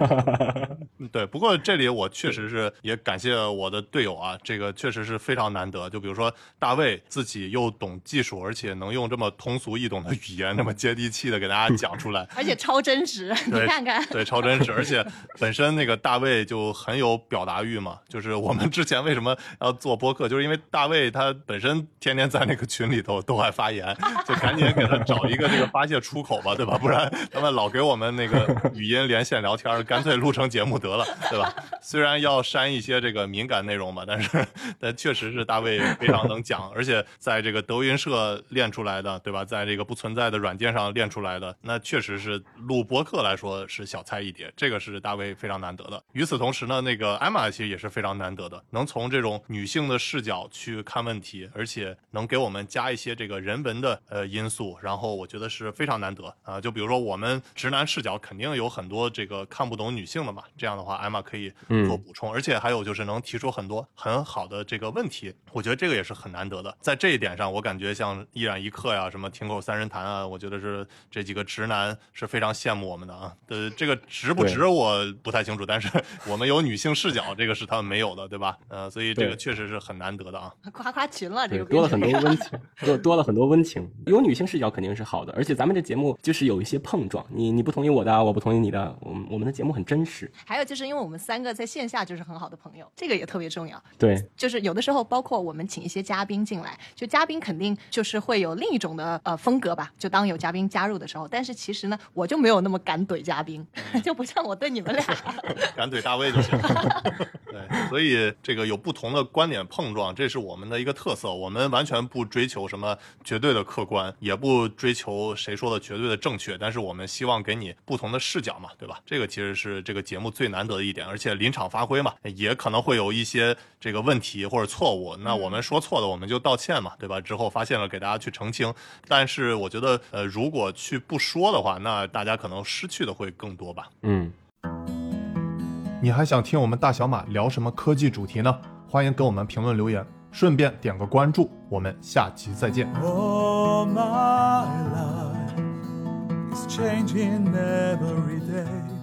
嗯对，不过这里我确实是也感谢我的队友啊，这个确实是非常难得。就比如说大卫自己又懂技术，而且能用这么通俗易懂的语言，那么接地气的给大家讲出来，而且超真实，你看看。对，超真实，而且本身那个大卫就很有表达欲嘛。就是我们之前为什么要做播客，就是因为大卫他本身天天在那个群里头都爱发言，就赶紧给他找一个这个发泄出口吧，对吧？不然他们老给我们那个语音连线聊天，干脆录成节目得了，对吧？虽然要删一些这个敏感内容吧，但是但确实是大卫非常能讲，而且在这个德云社练出来的，对吧？在这个不存在的软件上练出来的，那确实是录播客来说是小菜一碟，这个是大卫非常难得的。与此同时呢，那个艾玛其实也是非常难得的，能从这种女性的视角去看问题，而且能给我们加一些这个人文的呃因素，然后我觉得是非常难得啊、就比如说我们直男视角肯定有很多这个看不懂女性的嘛，这样的话艾玛可以做补充，而且还有就是能提出很多很好的这个问题，我觉得这个也是很难得的。在这一点上，我感觉像一染一刻呀，什么听口三人谈啊，我觉得是这几个直男是非常羡慕我们的啊。呃，这个值不值我不太清楚，但是 我们有女性视角，这个是他们没有的，对吧？呃，所以这个确实是很难得的啊。夸夸群了，这对，个多了很多温情，多多了很多温情。有女性视角肯定是好的，而且咱们这节目就是有一些碰撞，你你不同意我的，我不同意你的，我们我们的节目很真实。还有就是因为我们三个在线下就是很好的朋友，这个也特别重要。对，就是有的时候，包括我们请一些嘉宾进来，就嘉宾肯定就是会有另一种的呃风格吧。就当有嘉宾加入的时候，但是其实呢，我就没有那么敢怼嘉宾，就不像我对你们俩。敢怼大卫就行。对，所以这个有不同的观点碰撞，这是我们的一个特色。我们完全不追求什么绝对的客观，也不追求谁说的绝对的正确，但是我们希望给你不同的视角嘛，对吧？这个其实是这个节目最难得的一点，而且临场发挥嘛，也可能会有一些这个问题或者错误。那我们说错的，我们就道歉嘛，对吧？之后发现了给大家去澄清。但是我觉得，呃，如果去不说的话，那大家可能失去的会更多吧。嗯。你还想听我们大小马聊什么科技主题呢？欢迎给我们评论留言，顺便点个关注，我们下期再见。Oh, my life is changing every day.